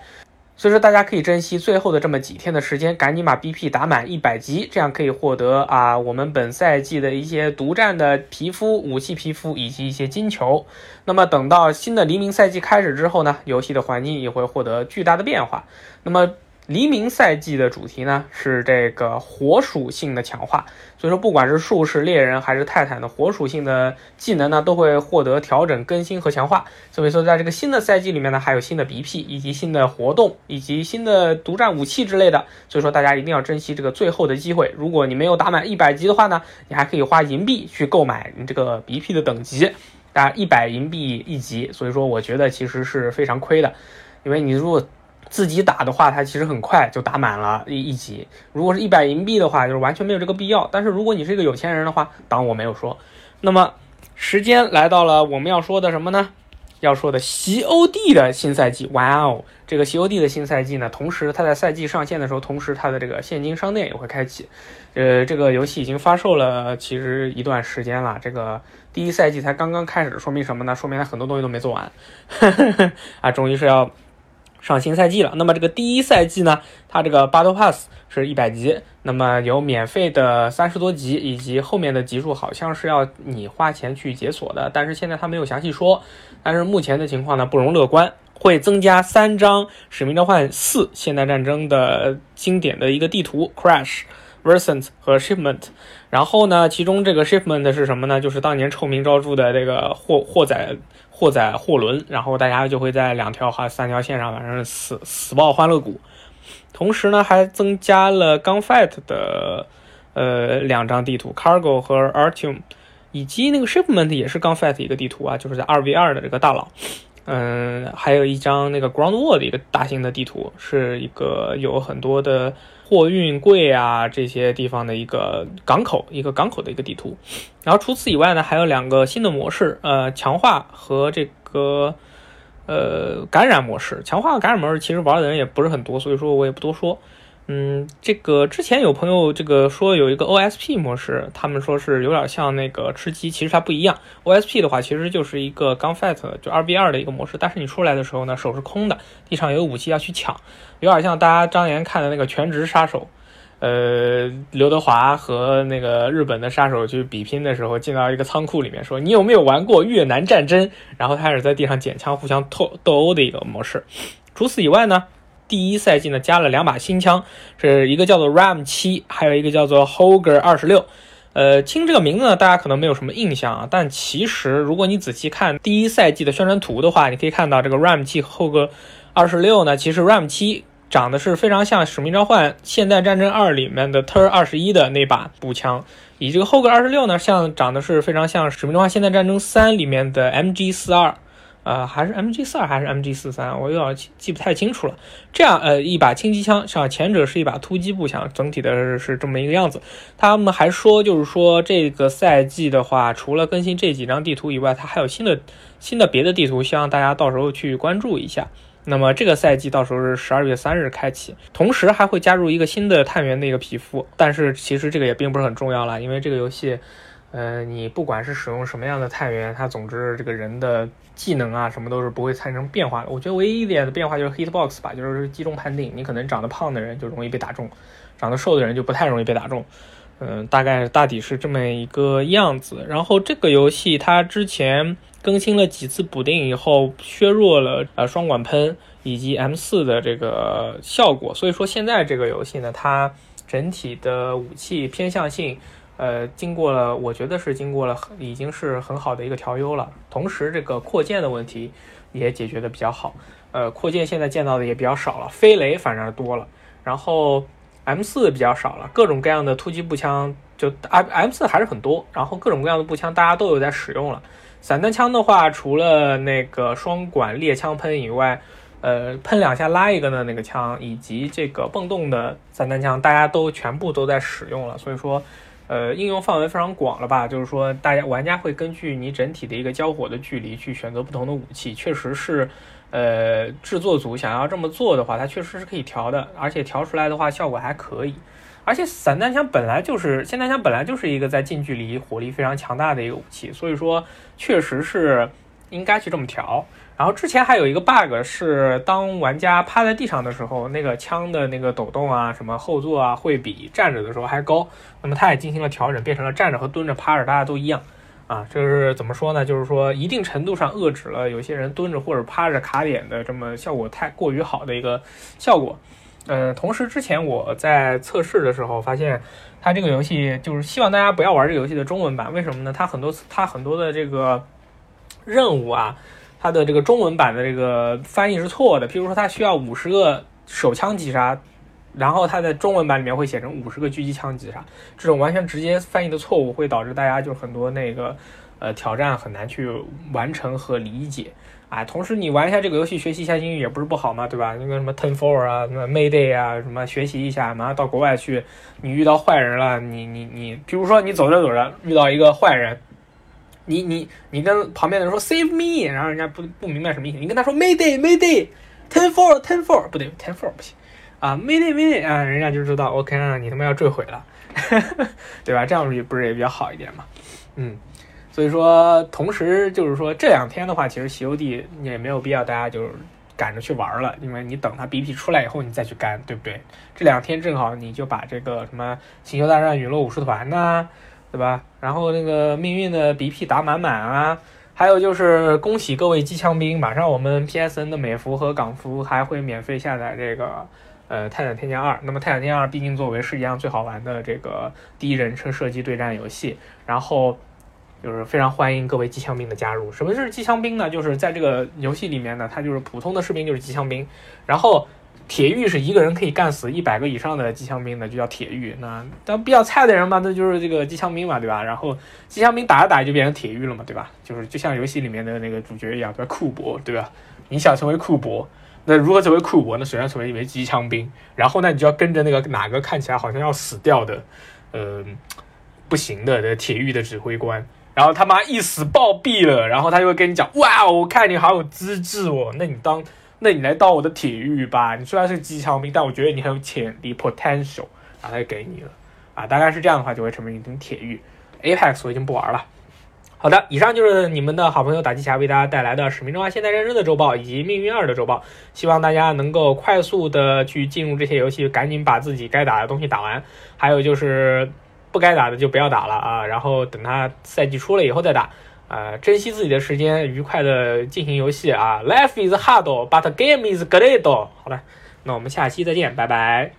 所以说，大家可以珍惜最后的这么几天的时间，赶紧把 BP 打满一百级，这样可以获得啊我们本赛季的一些独占的皮肤、武器皮肤以及一些金球。那么等到新的黎明赛季开始之后呢，游戏的环境也会获得巨大的变化。那么黎明赛季的主题呢是这个火属性的强化，所以说不管是术士、猎人还是泰坦的火属性的技能呢，都会获得调整、更新和强化。所以说在这个新的赛季里面呢，还有新的 BP 以及新的活动以及新的独占武器之类的。所以说大家一定要珍惜这个最后的机会。如果你没有打满一百级的话呢，你还可以花银币去购买你这个 BP 的等级，啊，一百银币一级。所以说我觉得其实是非常亏的，因为你如果自己打的话，它其实很快就打满了一一级。如果是一百银币的话，就是完全没有这个必要。但是如果你是一个有钱人的话，当我没有说。那么时间来到了我们要说的什么呢？要说的西欧帝的新赛季，哇哦！这个西欧帝的新赛季呢，同时它在赛季上线的时候，同时它的这个现金商店也会开启。呃，这个游戏已经发售了，其实一段时间了。这个第一赛季才刚刚开始，说明什么呢？说明它很多东西都没做完。啊，终于是要上新赛季了。那么这个第一赛季呢，它这个 Battle Pass 是一百级，那么有免费的三十多级，以及后面的级数好像是要你花钱去解锁的，但是现在它没有详细说。但是目前的情况呢，不容乐观，会增加三张《使命召唤四：现代战争》的经典的一个地图 Crash、Versant 和 Shipment。然后呢，其中这个 Shipment 是什么呢？就是当年臭名昭著的这个货货载货载货轮，然后大家就会在两条哈三条线上，反正死死爆欢乐谷。同时呢，还增加了 Gunfight 的呃两张地图 Cargo 和 Artium。以及那个 shipment 也是 Gunfight 一个地图啊，就是在二 v 二的这个大佬，嗯，还有一张那个 Ground War 的一个大型的地图，是一个有很多的货运柜啊这些地方的一个港口，一个港口的一个地图。然后除此以外呢，还有两个新的模式，呃，强化和这个呃感染模式。强化感染模式其实玩的人也不是很多，所以说我也不多说。嗯，这个之前有朋友这个说有一个 OSP 模式，他们说是有点像那个吃鸡，其实它不一样。OSP 的话其实就是一个 Gunfight 就二 v 二的一个模式，但是你出来的时候呢，手是空的，地上有武器要去抢，有点像大家当年看的那个全职杀手，呃，刘德华和那个日本的杀手去比拼的时候，进到一个仓库里面说你有没有玩过越南战争，然后开始在地上捡枪互相斗斗殴的一个模式。除此以外呢？第一赛季呢，加了两把新枪，是一个叫做 Ram 七，还有一个叫做 Hoger 二十六。呃，听这个名字呢，大家可能没有什么印象啊，但其实如果你仔细看第一赛季的宣传图的话，你可以看到这个 Ram 七和 Hoger 二十六呢，其实 Ram 七长得是非常像《使命召唤：现代战争二》里面的 Ter 二十一的那把步枪，以这个 Hoger 二十六呢，像长得是非常像《使命召唤：现代战争三》里面的 MG 四二。呃，还是 M G 四二还是 M G 四三，我有点记不太清楚了。这样，呃，一把轻机枪，像前者是一把突击步枪，整体的是这么一个样子。他们还说，就是说这个赛季的话，除了更新这几张地图以外，它还有新的新的别的地图，希望大家到时候去关注一下。那么这个赛季到时候是十二月三日开启，同时还会加入一个新的探员的一个皮肤，但是其实这个也并不是很重要了，因为这个游戏。呃，你不管是使用什么样的探员，它总之这个人的技能啊，什么都是不会产生变化的。我觉得唯一一点的变化就是 hitbox 吧，就是击中判定。你可能长得胖的人就容易被打中，长得瘦的人就不太容易被打中。嗯，大概大抵是这么一个样子。然后这个游戏它之前更新了几次补丁以后，削弱了呃双管喷以及 M 四的这个效果，所以说现在这个游戏呢，它整体的武器偏向性。呃，经过了，我觉得是经过了，已经是很好的一个调优了。同时，这个扩建的问题也解决的比较好。呃，扩建现在见到的也比较少了，飞雷反而多了。然后 M 四比较少了，各种各样的突击步枪就 M M 四还是很多。然后各种各样的步枪大家都有在使用了。散弹枪的话，除了那个双管猎枪喷以外，呃，喷两下拉一个的那个枪，以及这个蹦动的散弹枪，大家都全部都在使用了。所以说。呃，应用范围非常广了吧？就是说，大家玩家会根据你整体的一个交火的距离去选择不同的武器。确实是，呃，制作组想要这么做的话，它确实是可以调的，而且调出来的话效果还可以。而且散弹枪本来就是，霰弹枪本来就是一个在近距离火力非常强大的一个武器，所以说确实是应该去这么调。然后之前还有一个 bug 是，当玩家趴在地上的时候，那个枪的那个抖动啊，什么后坐啊，会比站着的时候还高。那么它也进行了调整，变成了站着和蹲着、趴着大家都一样。啊，这是怎么说呢？就是说一定程度上遏制了有些人蹲着或者趴着卡点的这么效果太过于好的一个效果。呃，同时之前我在测试的时候发现，它这个游戏就是希望大家不要玩这个游戏的中文版。为什么呢？它很多它很多的这个任务啊。它的这个中文版的这个翻译是错的，譬如说它需要五十个手枪击杀，然后它在中文版里面会写成五十个狙击枪击杀，这种完全直接翻译的错误会导致大家就很多那个呃挑战很难去完成和理解啊，同时你玩一下这个游戏，学习一下英语也不是不好嘛，对吧？那个什么 Ten Four 啊，什么 Mayday 啊，什么学习一下，马上到国外去，你遇到坏人了，你你你，比如说你走着走着遇到一个坏人，你你你跟旁边的人说 Save me，然后人家不不明白什么意思，你跟他说 Mayday Mayday Ten Four Ten Four 不对，Ten Four 不行。啊，Mayday Mayday 啊，人家就知道 OK 啊，你他妈要坠毁了，对吧？这样也不是也比较好一点嘛，嗯。所以说，同时就是说，这两天的话，其实《西游记》也没有必要大家就是赶着去玩了，因为你等它 BP 出来以后，你再去干，对不对？这两天正好你就把这个什么《星球大战：陨落武士团》呐，对吧？然后那个命运的 BP 打满满啊，还有就是恭喜各位机枪兵，马上我们 PSN 的美服和港服还会免费下载这个呃《泰坦天降二》。那么《泰坦天降二》毕竟作为世界上最好玩的这个第一人称射击对战游戏，然后。就是非常欢迎各位机枪兵的加入。什么是机枪兵呢？就是在这个游戏里面呢，它就是普通的士兵就是机枪兵，然后铁狱是一个人可以干死一百个以上的机枪兵的，就叫铁狱。那但比较菜的人嘛，那就是这个机枪兵嘛，对吧？然后机枪兵打着打着就变成铁狱了嘛，对吧？就是就像游戏里面的那个主角一样，对吧？库珀，对吧？你想成为库珀，那如何成为库珀呢？首先成为一位机枪兵，然后呢，你就要跟着那个哪个看起来好像要死掉的，呃，不行的的铁狱的指挥官。然后他妈一死暴毙了，然后他就会跟你讲，哇，我看你好有资质哦，那你当，那你来当我的铁狱吧。你虽然是机枪兵，但我觉得你很有潜力，potential，然后他就给你了，啊，大概是这样的话就会成为一名铁狱。Apex 我已经不玩了。好的，以上就是你们的好朋友打机侠为大家带来的《使命召唤：现代战争》的周报以及《命运二》的周报，希望大家能够快速的去进入这些游戏，赶紧把自己该打的东西打完。还有就是。不该打的就不要打了啊，然后等他赛季出了以后再打，呃，珍惜自己的时间，愉快的进行游戏啊。Life is hard, but game is great。好了，那我们下期再见，拜拜。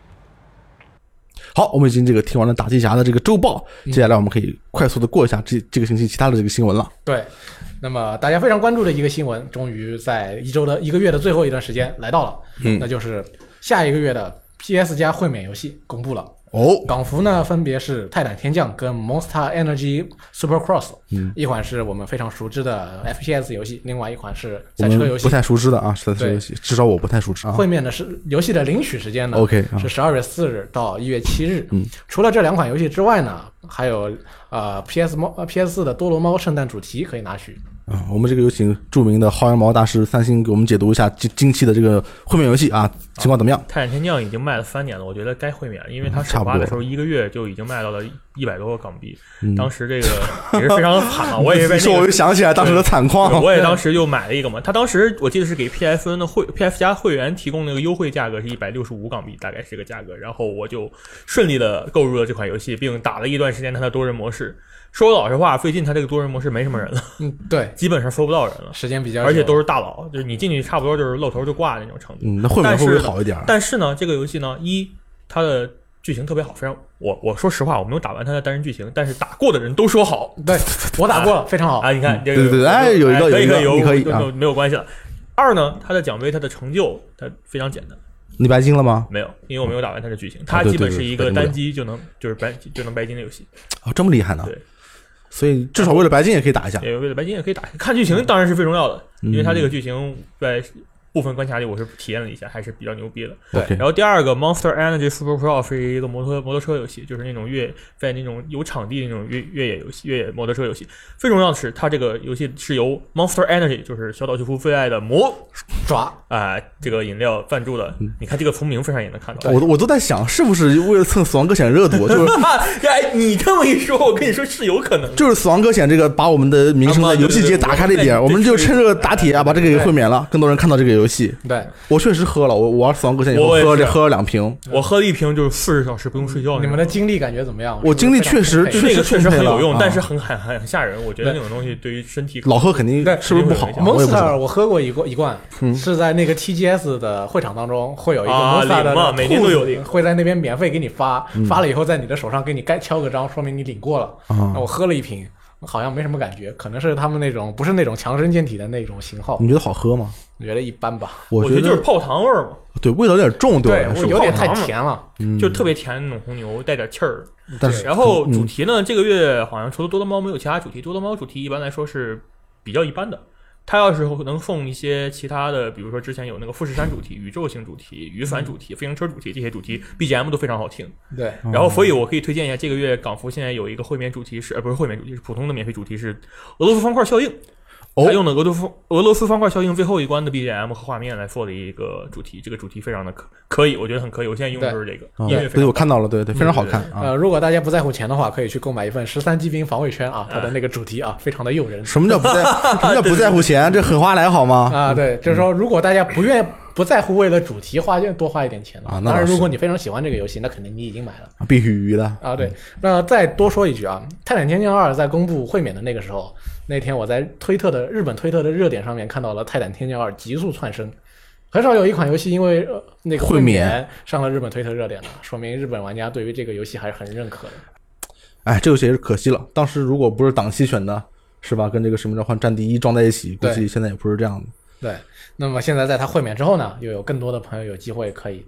好，我们已经这个听完了打机侠的这个周报，接下来我们可以快速的过一下这这个星期其他的这个新闻了。对，那么大家非常关注的一个新闻，终于在一周的一个月的最后一段时间来到了，嗯那就是下一个月的 PS 加会免游戏公布了。哦，港服呢，分别是《泰坦天降》跟《Monster Energy Supercross》，嗯，一款是我们非常熟知的 FPS 游戏，另外一款是赛车游戏不。太熟知的啊，赛车游戏，至少我不太熟知啊。会面的是游戏的领取时间呢 OK 啊是十二月四日到一月七日。嗯，除了这两款游戏之外呢，还有呃 PS 猫呃 PS 四的多罗猫圣诞主题可以拿取。啊，我们这个有请著名的薅羊毛大师三星给我们解读一下近近期的这个会面游戏啊，情况怎么样？泰坦天降已经卖了三年了，我觉得该会免了，因为它首发的时候一个月就已经卖到了一百多个港币，嗯当时这个也是非常惨啊，我也是被说我那个就想起来当时的惨况。我也当时就买了一个嘛，他当时我记得是给 PSN 的会 PS 加会员提供那个优惠价格是一百六十五港币，大概是这个价格，然后我就顺利的购入了这款游戏，并打了一段时间它的多人模式。说老实话，最近他这个多人模式没什么人了，嗯，对，基本上搜不到人了，时间比较久，而且都是大佬，就是你进去差不多就是露头就挂的那种程度。嗯，那会不会好一点？但是呢，这个游戏呢，一它的剧情特别好，非常我我说实话，我没有打完它的单人剧情，但是打过的人都说好对我打过了，非常好。啊。你看，这个对对对哎有一个可以可以有一个你可以没有关系了。二呢，它的奖杯、它的成就，它非常简单，你白金了吗？没有，因为我没有打完它的剧情，啊它基本是一个单机就能就是白就能白金的游戏。哦，这么厉害呢？对，所以至少为了白金也可以打一下。也为了白金也可以打，看剧情当然是最重要的，嗯因为它这个剧情在部分关卡里我是体验了一下，还是比较牛逼的。对然后第二个 Monster Energy Supercross 是一个摩托摩托车游戏，就是那种越在那种有场地的那种越越野游戏、越野摩托车游戏。最重要的是，它这个游戏是由 Monster Energy，就是小岛秀夫最爱的魔爪啊、这个饮料赞助的。你看这个从名字上也能看到。我都我都在想，是不是为了蹭《死亡搁浅》热度，就是 哎，你这么一说，我跟你说是有可能。就是《死亡搁浅》这个把我们的名声在游戏界打开了一点，啊对对对我们就趁热打铁啊，把这个给会免了，更多人看到这个游戏。对，我确实喝了，我我玩《死亡搁浅》以后我喝了喝了两瓶，我喝了一瓶就是四十小时不用睡觉。你们的经历感觉怎么样？我经历确实是不是非常充沛那个确实很有用，啊。但是很很很很吓人。我觉得那种东西对于身体老喝肯定对是不是不好？Monster。我喝过一罐一罐，嗯。是在那个 TGS 的会场当中会有一个啊 Monster 的每年都有。会在那边免费给你发，发了以后在你的手上给你盖敲个章，说明你领过了。啊。那我喝了一瓶，好像没什么感觉，可能是他们那种不是那种强身健体的那种型号，你觉得好喝吗？我觉得一般吧。我觉得就是泡糖味儿嘛，对味道有点重，对。有点太甜了。嗯就特别甜那种红牛，带点气儿。但是然后嗯主题呢，这个月好像除了多多猫没有其他主题，多多猫主题一般来说是比较一般的。它要是能送一些其他的，比如说之前有那个富士山主题、宇宙型主题、雨伞主题、自行车主题这些主题 BGM 都非常好听。对，然后，所以我可以推荐一下，这个月港服现在有一个会免主题是，呃，不是会免主题，是普通的免费主题是俄罗斯方块效应。哦他用的俄罗斯俄罗斯方块效应最后一关的 BGM 和画面来做的一个主题，这个主题非常的可可以，我觉得很可以。我现在用的就是这个音乐对我看到了，对对，非常好看啊。呃，如果大家不在乎钱的话，可以去购买一份十三机兵防卫圈啊，它的那个主题啊，非常的诱人什么叫不在？什么叫不在乎钱？这狠话来好吗？啊。对，就是说，如果大家不愿不在乎为了主题花多花一点钱的话啊当然，如果你非常喜欢这个游戏，那肯定你已经买了。必须的。啊，对，那再多说一句啊，《泰坦天降二》在公布会免的那个时候，那天我在推特的日本推特的热点上面看到了《泰坦天降二》急速窜升，很少有一款游戏因为、呃、那个会免免上了日本推特热点的，说明日本玩家对于这个游戏还是很认可的。哎，这游戏也是可惜了。当时如果不是档期选的，是吧？跟这个《使命召唤：战地一》撞在一起，估计现在也不是这样的。对，那么现在在它会免之后呢，又有更多的朋友有机会可以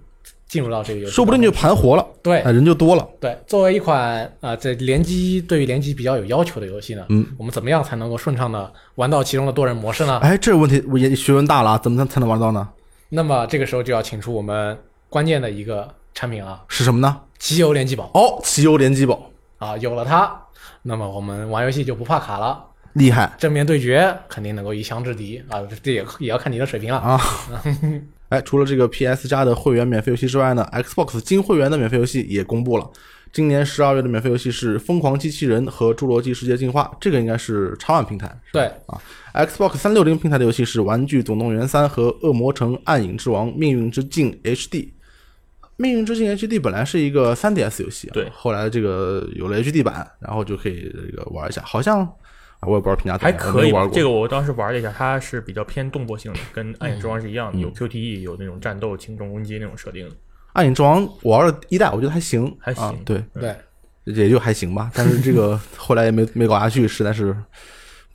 进入到这个游戏，说不定就盘活了，对哎，人就多了。对，作为一款啊、呃，这联机对于联机比较有要求的游戏呢，嗯，我们怎么样才能够顺畅的玩到其中的多人模式呢？哎，这个问题我也学问大了啊，怎么才才能玩到呢？那么这个时候就要请出我们关键的一个产品啊，是什么呢？机油联机宝哦，奇游联机宝，啊，有了它，那么我们玩游戏就不怕卡了，厉害正面对决肯定能够一枪制敌啊，这也也要看你的水平了。啊！哎，除了这个 PS 加的会员免费游戏之外呢，Xbox 金会员的免费游戏也公布了。今年十二月的免费游戏是《疯狂机器人》和《侏罗纪世界进化》，这个应该是叉 One 平台。对啊，Xbox 三六零平台的游戏是《玩具总动员三》和《恶魔城暗影之王：命运之境 HD》。命运之境 HD 本来是一个 3DS 游戏啊，对后来这个有了 HD 版，然后就可以这个玩一下，好像啊我也不知道评价怎还么样，我可以。这个我当时玩了一下，它是比较偏动作性的，跟《暗影之王》是一样的，嗯有 QTE，有那种战斗、轻重攻击那种设定。暗影之王我玩了一代，我觉得还行，还行啊，对，对，也就还行吧。但是这个 后来也没没搞下去，实在是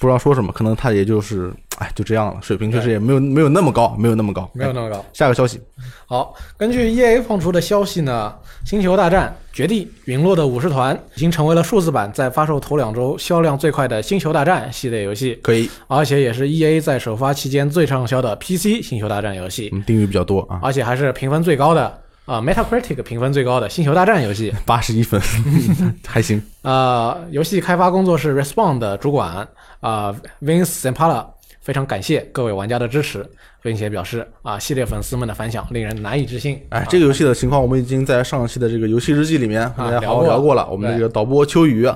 不知道说什么。可能他也就是，哎，就这样了，水平确实也没有没有那么高，没有那么高。没有那么高。下个消息，好，根据 EA 放出的消息呢，《星球大战：绝地陨落的武士团》已经成为了数字版在发售头两周销量最快的《星球大战》系列游戏，可以，而且也是 EA 在首发期间最畅销的 PC《星球大战》游戏，嗯，订阅比较多啊，而且还是评分最高的啊、Metacritic 评分最高的《星球大战》游戏。八十一分，还行。呃，游戏开发工作室 Respawn 的主管啊、Vince Zampella 非常感谢各位玩家的支持，并且表示啊、系列粉丝们的反响令人难以置信。哎，这个游戏的情况我们已经在上期的这个游戏日记里面跟大家好好聊过聊过了。我们的这个导播秋雨，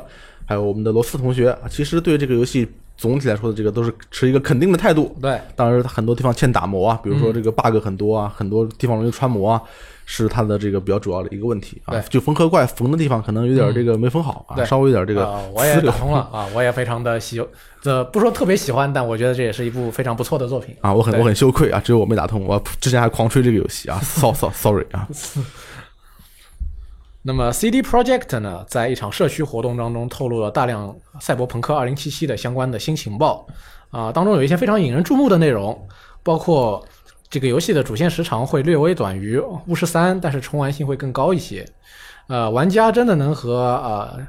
还有我们的罗斯同学，其实对这个游戏总体来说的这个都是持一个肯定的态度。对，当然，很多地方欠打磨啊，比如说这个 bug 很多啊，很多地方容易穿模啊，是它的这个比较主要的一个问题啊。就缝合怪缝的地方可能有点这个没缝好啊，对稍微有点这个啊，我也打通了啊，我也非常的喜，这不说特别喜欢，但我觉得这也是一部非常不错的作品。啊，我很我很羞愧啊，只有我没打通，我之前还狂吹这个游戏啊，so so sorry 啊，那么 CD Project 呢，在一场社区活动当中透露了大量《赛博朋克2077》的相关的新情报啊、当中有一些非常引人注目的内容，包括这个游戏的主线时长会略微短于《巫师三》，但是重玩性会更高一些。呃，玩家真的能和呃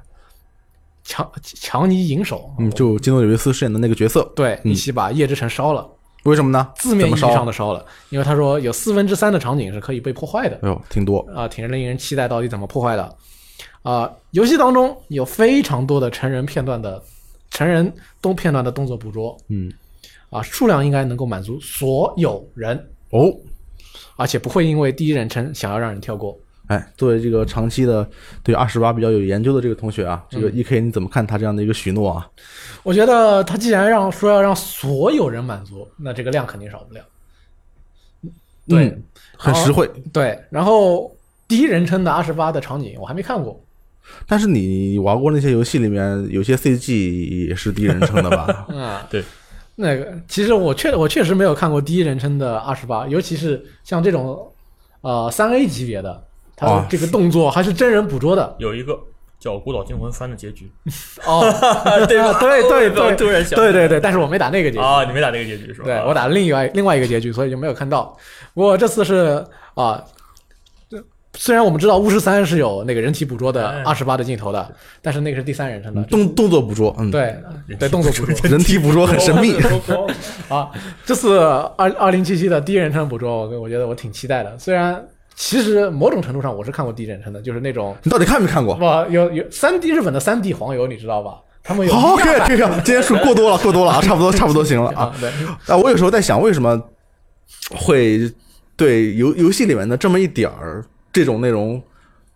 强强尼银手，嗯，就基诺里维斯饰演的那个角色，对嗯一起把夜之城烧了，为什么呢？字面意义上的烧了，因为他说有四分之三的场景是可以被破坏的。哎呦，挺多，啊，挺令人期待到底怎么破坏的。啊、游戏当中有非常多的成人片段的成人动片段的动作捕捉嗯，啊，数量应该能够满足所有人，哦，而且不会因为第一人称想要让人跳过。哎，作为这个长期的对二十八比较有研究的这个同学啊，这个嗯 E K 你怎么看他这样的一个许诺啊？我觉得他既然让说要让所有人满足，那这个量肯定少不了。对嗯，很实惠。对，然后第一人称的二十八的场景我还没看过，但是你玩过那些游戏里面，有些 CG 也是第一人称的吧？啊，对，那个其实我确我确实没有看过第一人称的二十八，尤其是像这种呃三 A 级别的，它哦的这个动作还是真人捕捉的。有一个叫《孤岛惊魂三》的结局，哦，对吧？对对对。突然想，对对对，但是我没打那个结局，啊，你没打那个结局是吧？对我打了另外另外一个结局，所以就没有看到。不过这次是啊。这虽然我们知道巫师三是有那个人体捕捉的哎二十八的镜头的，但是那个是第三人称的，动动作捕捉，嗯，，对对，动作捕捉人体捕捉很神秘。啊。这次二二零七七的第一人称捕捉，我我觉得我挺期待的。虽然其实某种程度上我是看过第一人称的，就是那种你到底看没看过？不有有三 D 日本的三 D 黄油，你知道吧？他们有好，可以可以，今天数过多了，过多了啊，差不多差不多行了啊。啊，对，啊，我有时候在想，为什么会对游游戏里面的这么一点儿这种内容，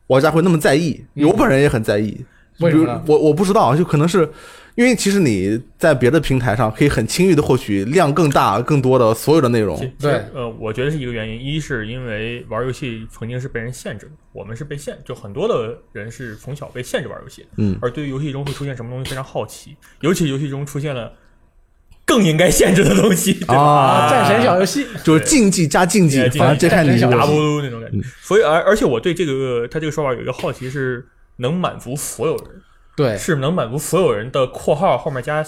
玩家会那么在意？嗯我本人也很在意。为什么呢比如我我不知道，就可能是因为其实你在别的平台上可以很轻易的获取量更大、更多的所有的内容对呃，我觉得是一个原因，一是因为玩游戏曾经是被人限制的，我们是被限，就很多的人是从小被限制玩游戏的，嗯，而对于游戏中会出现什么东西非常好奇，尤其游戏中出现了更应该限制的东西，啊战神小游戏，就是竞技加竞技对，反正这看你竞技这个打不那种感觉。所以而而且我对这个他这个说法有一个好奇是能满足所有人，对，是能满足所有人的括号后面加。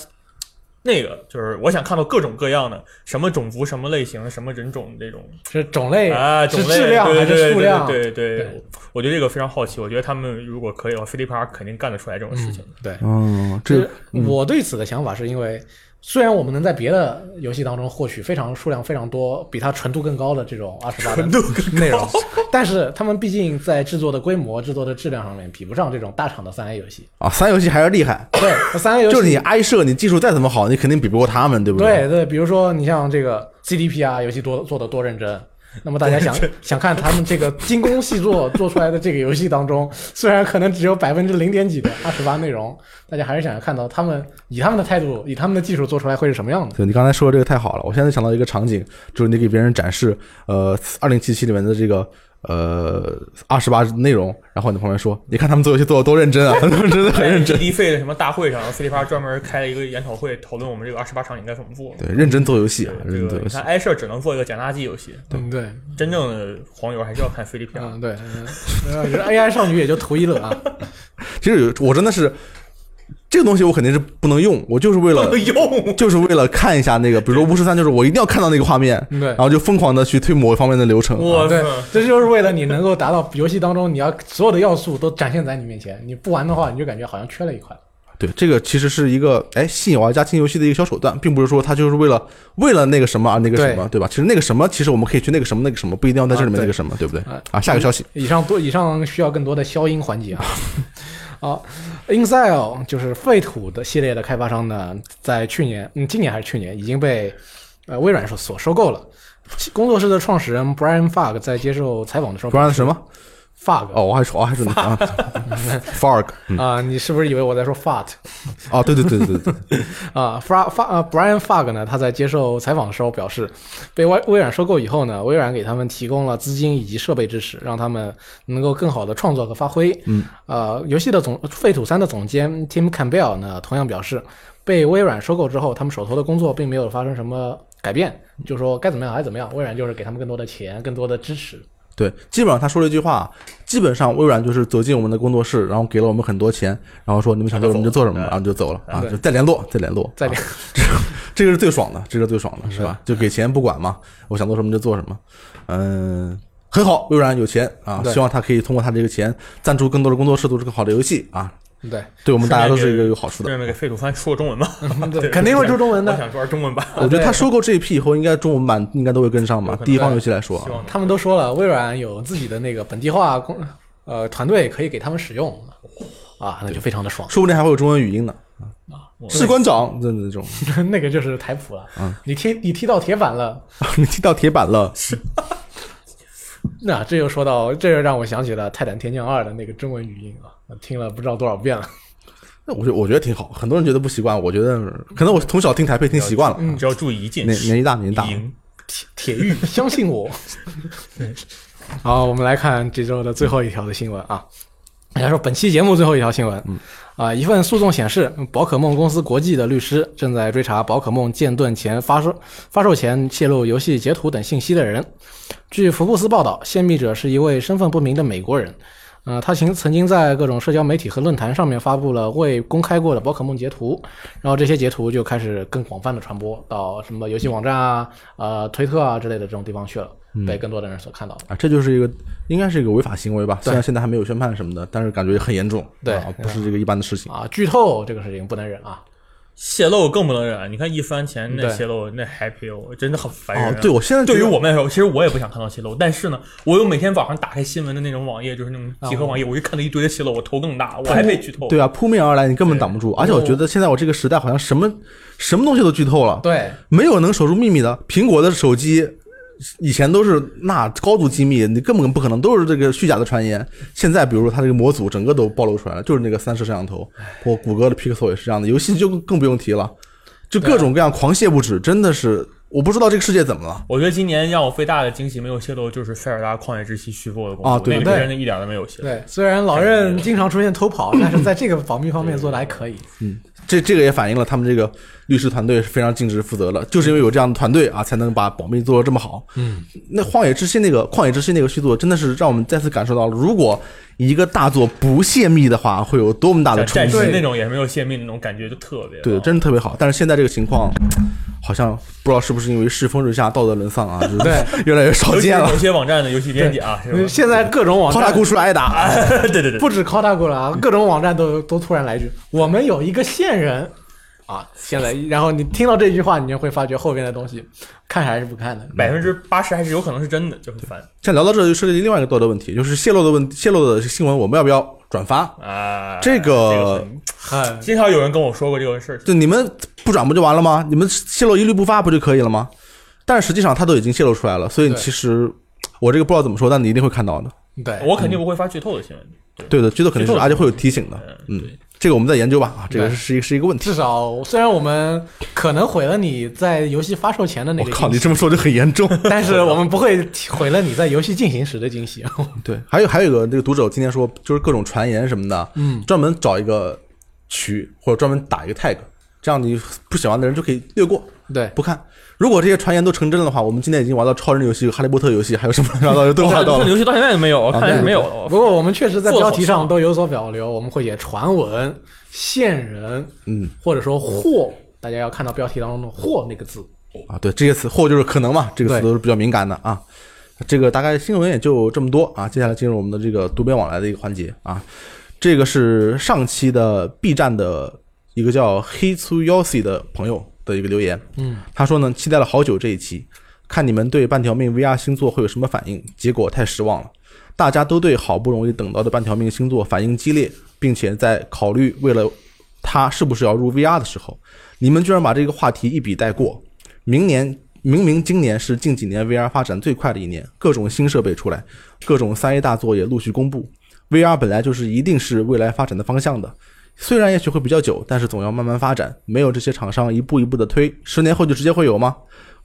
那个就是我想看到各种各样的什么种族、什么类型、什么人种这种是种类啊，是种类质量还对对对是数量？对对对对我对这个非常好奇。我觉得他们如果可以的话，飞利浦肯定干得出来这种事情。对，嗯，这就是我对此的想法是因为，虽然我们能在别的游戏当中获取非常数量非常多、比它纯度更高的这种二十八的内容，但是他们毕竟在制作的规模、制作的质量上面比不上这种大厂的三 A 游戏。啊，三 A 游戏还是厉害，对，三 A 游戏 就是你挨射，你技术再怎么好，你肯定比不过他们，对不对对，比如说你像这个 CDP 啊，游戏多做的多认真。那么大家想想看他们这个精工细作做出来的这个游戏当中，虽然可能只有百分之零点几的二十八内容，大家还是想要看到他们以他们的态度、以他们的技术做出来会是什么样的。对你刚才说的这个太好了，我现在想到一个场景，就是你给别人展示呃二零七七里面的这个呃二十八内容，然后你旁边说，你看他们做游戏做的多认真啊，他们真的很认真，低费的什么大会上，飞利浦专门开了一个研讨会，讨论我们这个二十八场应该怎么做。对，认真做游戏啊，这认真做游戏个你看。艾社只能做一个捡垃圾游戏，对，对，真正的黄油还是要看 飞利浦。嗯，对，嗯呃我觉得 AI 少女也就图一乐啊。其实有我真的是这个东西，我肯定是不能用，我就是为了用，就是为了看一下那个，比如说巫师三，就是我一定要看到那个画面，对然后就疯狂的去推某一方面的流程。哇对，这就是为了你能够达到游戏当中你要所有的要素都展现在你面前，你不玩的话，你就感觉好像缺了一块。对，这个其实是一个哎吸引玩家进游戏的一个小手段，并不是说它就是为了为了那个什么而那个什么，对吧？其实那个什么，其实我们可以去那个什么那个什么，不一定要在这里面那个什么，对不对啊？啊，下个消息，以上多以上需要更多的消音环节啊。好 i n s i l 就是废土的系列的开发商呢，在去年，嗯，今年还是去年已经被呃微软所所收购了。工作室的创始人 Brian Fug 在接受采访的时候，Brian 什么？Fug 哦，我还说，我还说啊嗯 啊、你是不是以为我在说 Fart 哦，对对对对对对，啊？Fra Fa 呃 Brian Fug 呢，他在接受采访的时候表示，被微微软收购以后呢，微软给他们提供了资金以及设备支持，让他们能够更好的创作和发挥。嗯，呃，游戏的总废土三的总监 Tim Campbell 呢，同样表示，被微软收购之后，他们手头的工作并没有发生什么改变，就说该怎么样还是怎么样，微软就是给他们更多的钱，更多的支持。对，基本上他说了一句话，基本上微软就是走进我们的工作室，然后给了我们很多钱，然后说你们想做什么就做什么，然后就走了啊，就再联络，再联络，再啊这个是最爽的，这个最爽的是吧？就给钱不管嘛，我想做什么就做什么，嗯。很好，微软有钱啊，希望他可以通过他这个钱赞助更多的工作室，做出更好的游戏啊，对，对我们大家都是一个有好处的。顺便给废土番出个中文吧。对。肯定会出中文的。我想说中文版，我觉得他收购这一批以后，应该中文版应该都会跟上吧第一方游戏来说。他们都说了，微软有自己的那个本地化工呃团队可以给他们使用。啊，那就非常的爽。说不定还会有中文语音呢。我士官长的那种，那个就是台普了。嗯你踢你踢到铁板了，你踢到铁板了，那这又说到，这又让我想起了《泰坦天降二》的那个中文语音啊，我听了不知道多少遍了。那我觉我觉得挺好，很多人觉得不习惯，我觉得可能我从小听台配听习惯了，嗯只要注意一件事，年年纪大年纪大，铁铁玉，相信我。好，我们来看这周的最后一条的新闻啊。应该说本期节目最后一条新闻，嗯啊，一份诉讼显示，宝可梦公司国际的律师正在追查宝可梦剑盾前发售发售前泄露游戏截图等信息的人。据福布斯报道，泄密者是一位身份不明的美国人。呃，他曾曾经在各种社交媒体和论坛上面发布了未公开过的宝可梦截图，然后这些截图就开始更广泛的传播到什么游戏网站啊、呃推特啊之类的这种地方去了。被更多的人所看到的。啊，这就是一个应该是一个违法行为吧？虽然现在还没有宣判什么的，但是感觉很严重，对啊，不是这个一般的事情。啊，剧透这个事情不能忍啊！泄露更不能忍。你看一番前那泄露那 happy，我真的很烦人啊。哦，对，我现在对于我们来说，其实我也不想看到泄露，但是呢，我又每天早上打开新闻的那种网页，就是那种集合网页，我一看到一堆的泄露，我头更大，我还被剧透。对啊，扑面而来，你根本挡不住。而且我觉得现在我这个时代好像什么什么东西都剧透了，对，没有能守住秘密的。苹果的手机以前都是那高度机密，你根本不可能都是这个虚假的传言。现在比如说它这个模组整个都暴露出来了，就是那个三摄摄像头，或谷歌的 Pixel 也是这样的，游戏就更更不用提了，就各种各样狂泻不止，真的是我不知道这个世界怎么了。我觉得今年让我最大的惊喜没有泄露，就是塞尔达旷野之息续作的公布，啊对对那个真的一点都没有泄露。对，虽然老任经常出现偷跑，但是在这个保密方面做的还可以。这这个也反映了他们这个律师团队是非常尽职负责的，就是因为有这样的团队啊，才能把保密做得这么好。嗯，那《荒野之心》那个《旷野之心》那个续作，真的是让我们再次感受到了，如果一个大作不泄密的话，会有多么大的冲击。那种也没有泄密那种感觉，就特别对，真的特别好。但是现在这个情况，好像不知道是不是因为世风日下、道德沦丧啊，就是对越来越少见了有。些网站的游戏编辑啊，现在各种网站靠大姑出来挨打，对对对，不止 Kotaku 了啊，各种网站都都突然来一句：“我们有一个线人啊！”现在，然后你听到这句话，你就会发觉后边的东西看还是不看的。百分之八十还是有可能是真的，就很烦像聊到这就涉及另外一个道德问题，就是泄露的问泄露的新闻，我们要不要转发？啊。这个经常有人跟我说过这个事儿，就你们不转不就完了吗？你们泄露一律不发不就可以了吗？但是实际上它都已经泄露出来了，所以对其实我这个不知道怎么说，但你一定会看到的。对，我肯定不会发剧透的新闻。对的，剧透肯定是，剧透而且会有提醒的。嗯，这个我们再研究吧。啊，这个是是一个是一个问题。至少虽然我们可能毁了你在游戏发售前的那个我靠，你这么说就很严重。但是我们不会毁了你在游戏进行时的惊喜。对，还有还有一个这个读者今天说，就是各种传言什么的，嗯，专门找一个区或者专门打一个 tag，这样你不喜欢的人就可以略过对，不看。如果这些传言都成真了的话，我们今天已经玩到超人游戏、哈利波特游戏，还有什么乱七八糟的都玩到了。游戏到现在都没有，我看来是没有。不过我们确实在标题上都有所保留，我们会写传闻、线人，嗯或者说或，大家要看到标题当中的“或”那个字。啊，对，这些词或就是可能嘛，这个词都是比较敏感的啊。这个大概新闻也就这么多啊，接下来进入我们的这个读编往来的一个环节啊。这个是上期的 B 站的一个叫黑粗 Yossi 的朋友的一个留言，嗯，他说呢，期待了好久这一期，看你们对半条命 VR 星座会有什么反应，结果太失望了。大家都对好不容易等到的半条命星座反应激烈，并且在考虑为了它是不是要入 VR 的时候，你们居然把这个话题一笔带过。明年明明今年是近几年 VR 发展最快的一年，各种新设备出来，各种三 A 大作也陆续公布。VR 本来就是一定是未来发展的方向的，虽然也许会比较久，但是总要慢慢发展。没有这些厂商一步一步的推，十年后就直接会有吗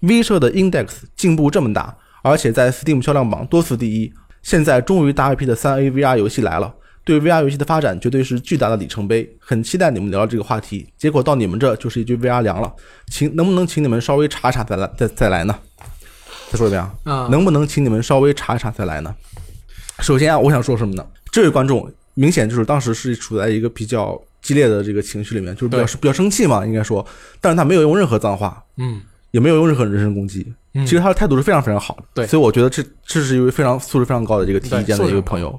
？V 社的 Index 进步这么大，而且在 Steam 销量榜多次第一，现在终于大 IP 的三 A VR 游戏来了。对 VR 游戏的发展绝对是巨大的里程碑，很期待你们聊聊这个话题。结果到你们这就是一句 VR 凉了，请能不能请你们稍微查查再来再再来呢？再说一遍啊，啊，能不能请你们稍微查一查再来呢？首先啊，我想说什么呢？这位观众明显就是当时是处在一个比较激烈的这个情绪里面，就是比较比较生气嘛，应该说，但是他没有用任何脏话，嗯，也没有用任何人身攻击，嗯。其实他的态度是非常非常好的，对。所以我觉得这这是一位非常素质非常高的这个提意见的一个朋友。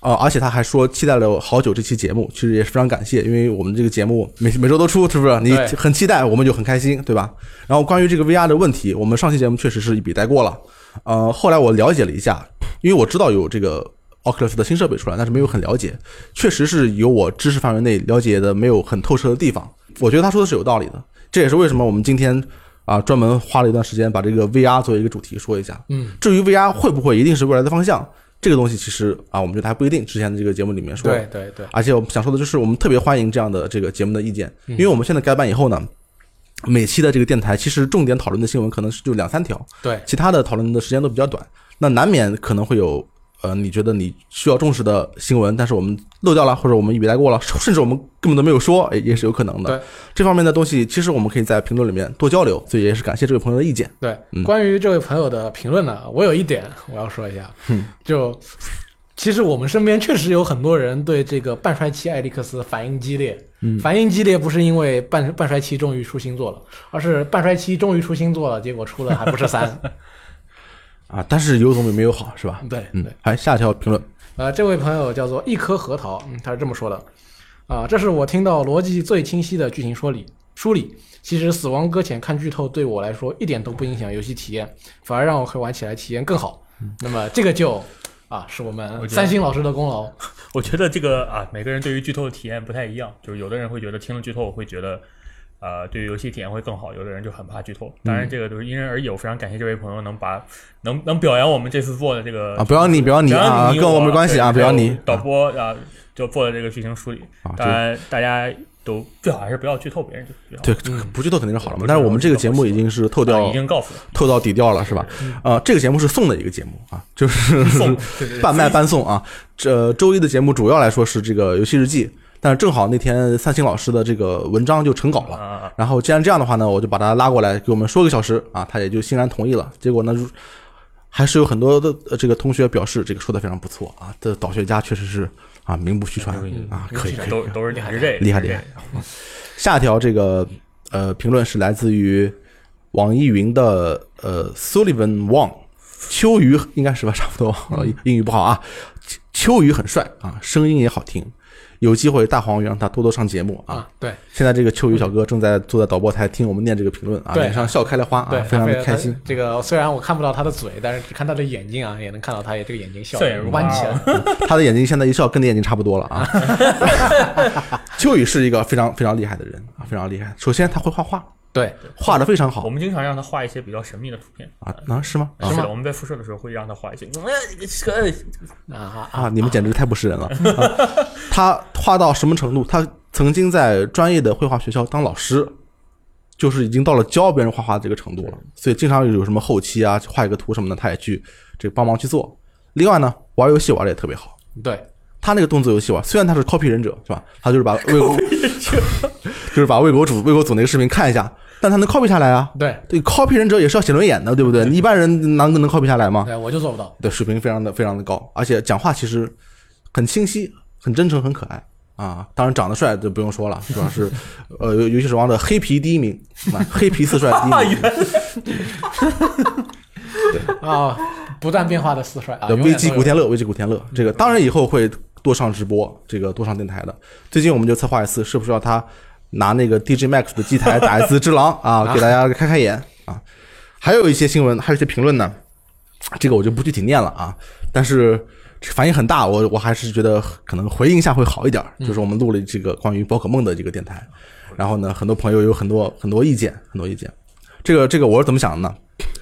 呃，而且他还说期待了好久这期节目，其实也是非常感谢，因为我们这个节目每每周都出，是不是？你对。很期待，我们就很开心，对吧？然后关于这个 VR 的问题，我们上期节目确实是一笔带过了。呃，后来我了解了一下，因为我知道有这个 Oculus 的新设备出来，但是没有很了解，确实是有我知识范围内了解的没有很透彻的地方。我觉得他说的是有道理的，这也是为什么我们今天啊专门花了一段时间把这个 VR 作为一个主题说一下。嗯，至于 VR 会不会一定是未来的方向，这个东西其实啊，我们觉得还不一定。之前的这个节目里面说，对对对，而且我们想说的就是，我们特别欢迎这样的这个节目的意见，嗯因为我们现在改版以后呢，每期的这个电台其实重点讨论的新闻可能是就两三条，对其他的讨论的时间都比较短，那难免可能会有呃你觉得你需要重视的新闻，但是我们漏掉了，或者我们一笔带过了，甚至我们根本都没有说，也也是有可能的。对，这方面的东西其实我们可以在评论里面多交流，所以也是感谢这位朋友的意见。对嗯，关于这位朋友的评论呢，我有一点我要说一下，就其实我们身边确实有很多人对这个半衰期艾利克斯反应激烈。嗯反应激烈不是因为半半衰期终于出新作了，而是半衰期终于出新作了，结果出了还不是三。啊，但是有总比没有好，是吧？对嗯，还下一条评论，呃，这位朋友叫做一颗核桃，嗯，他是这么说的，啊、这是我听到逻辑最清晰的剧情说理梳理。其实《死亡搁浅》看剧透对我来说一点都不影响游戏体验，反而让我会玩起来体验更好。那么这个就啊，是我们三星老师的功劳。我觉得这个啊，每个人对于剧透的体验不太一样，就是有的人会觉得听了剧透会觉得。呃，对于游戏体验会更好，有的人就很怕剧透。当然，这个都是因人而异。我非常感谢这位朋友能把能能表扬我们这次做的这个啊不要你不要你表扬啊跟我没关系啊对不要你导播啊，就做的这个剧情梳理。啊，当然，大家都最好还是不要剧透别人，就。对，嗯不剧透肯定是好了嘛。但是我们这个节目已经是透啊掉已经告诉了，透到底调了，是吧？呃，这个节目是送的一个节目啊，就是 半卖半送啊。这周一的节目主要来说是这个游戏日记，但是正好那天三星老师的这个文章就成稿了。啊，然后既然这样的话呢，我就把他拉过来给我们说个小时啊，他也就欣然同意了。结果呢，还是有很多的呃这个同学表示这个说的非常不错啊，这导学家确实是啊名不虚传啊，可以可以。都都是厉害是这个厉害厉害。下条这个呃评论是来自于网易云的呃 Sullivan Wang，秋雨应该是吧，差不多，呃英语不好啊。秋雨很帅啊，声音也好听，有机会大黄鱼让他多多上节目啊。啊，对现在这个秋雨小哥正在坐在导播台听我们念这个评论啊，脸上笑开了花啊，，非常的开心。。这个虽然我看不到他的嘴，但是只看他的眼睛啊，也能看到他也这个眼睛笑 弯起来。他的眼睛现在一笑，跟你眼睛差不多了啊。秋雨是一个非常非常厉害的人啊，非常厉害。首先他会画画，对，画的非常好我们经常让他画一些比较神秘的图片。啊，啊是吗？啊是的，我们在辐射的时候会让他画一些。呃啊啊，你们简直太不是人了！啊、他画到什么程度？他曾经在专业的绘画学校当老师，就是已经到了教别人画画的这个程度了。所以经常有什么后期啊，画一个图什么的，他也去这个帮忙去做。另外呢，玩游戏玩的也特别好。对，他那个动作游戏玩，虽然他是 copy 忍者是吧？他就是把魏国，就是把魏国主魏国主那个视频看一下，但他能 copy 下来啊。对，对，copy 忍者也是要写轮眼的，对不对？你一般人能能 copy 下来吗？对，我就做不到。对，水平非常的非常的高，而且讲话其实很清晰、很真诚、很可爱啊。当然长得帅就不用说了，主要是 呃游游戏守望的黑皮第一名，啊、黑皮四帅第一名。啊，不断变化的四帅啊，对危机古天乐，危机古天乐，这个当然以后会多上直播，这个多上电台的。最近我们就策划一次，是不是要他拿那个 DJ Max 的机台打一次只狼 啊，给大家开开眼啊？还有一些新闻，还有一些评论呢，这个我就不具体念了啊，但是。反应很大，我我还是觉得可能回应一下会好一点。就是我们录了这个关于宝可梦的这个电台，然后呢，很多朋友有很多很多意见，很多意见。这个这个我是怎么想的呢？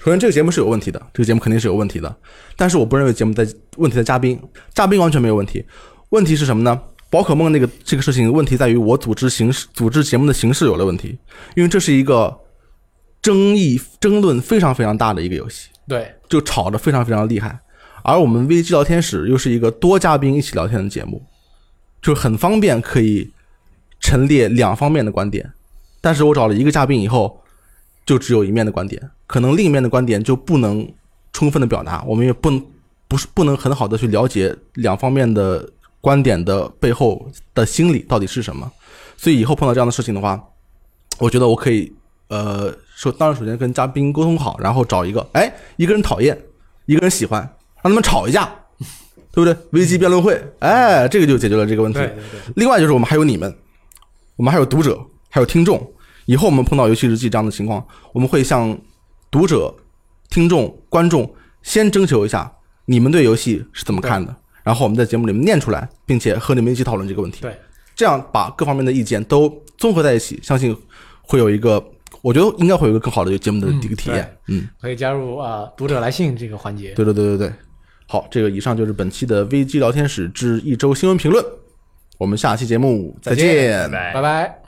首先，这个节目是有问题的，这个节目肯定是有问题的。但是我不认为节目在问题的嘉宾，嘉宾完全没有问题。问题是什么呢？宝可梦那个这个事情问题在于我组织形式、组织节目的形式有了问题，因为这是一个争议、争论非常非常大的一个游戏，对就吵得非常非常厉害。而我们 VG 聊天室又是一个多嘉宾一起聊天的节目，就很方便可以陈列两方面的观点。但是我找了一个嘉宾以后，就只有一面的观点，可能另一面的观点就不能充分的表达，我们也不能不是不能很好的去了解两方面的观点的背后的心理到底是什么。所以以后碰到这样的事情的话，我觉得我可以呃说，当然首先跟嘉宾沟通好，然后找一个哎一个人讨厌，一个人喜欢，让他们吵一架，对不对？危机辩论会，哎，这个就解决了这个问题。对对对，另外就是我们还有你们，我们还有读者，还有听众。以后我们碰到游戏日记这样的情况，我们会向读者、听众、观众先征求一下你们对游戏是怎么看的，然后我们在节目里面念出来，并且和你们一起讨论这个问题。对，这样把各方面的意见都综合在一起，相信会有一个，我觉得应该会有一个更好的节目的一个体验。嗯，可以加入啊读者来信这个环节。对对对对对。好，这个以上就是本期的危机聊天室之一周新闻评论，我们下期节目再再见见拜拜拜拜。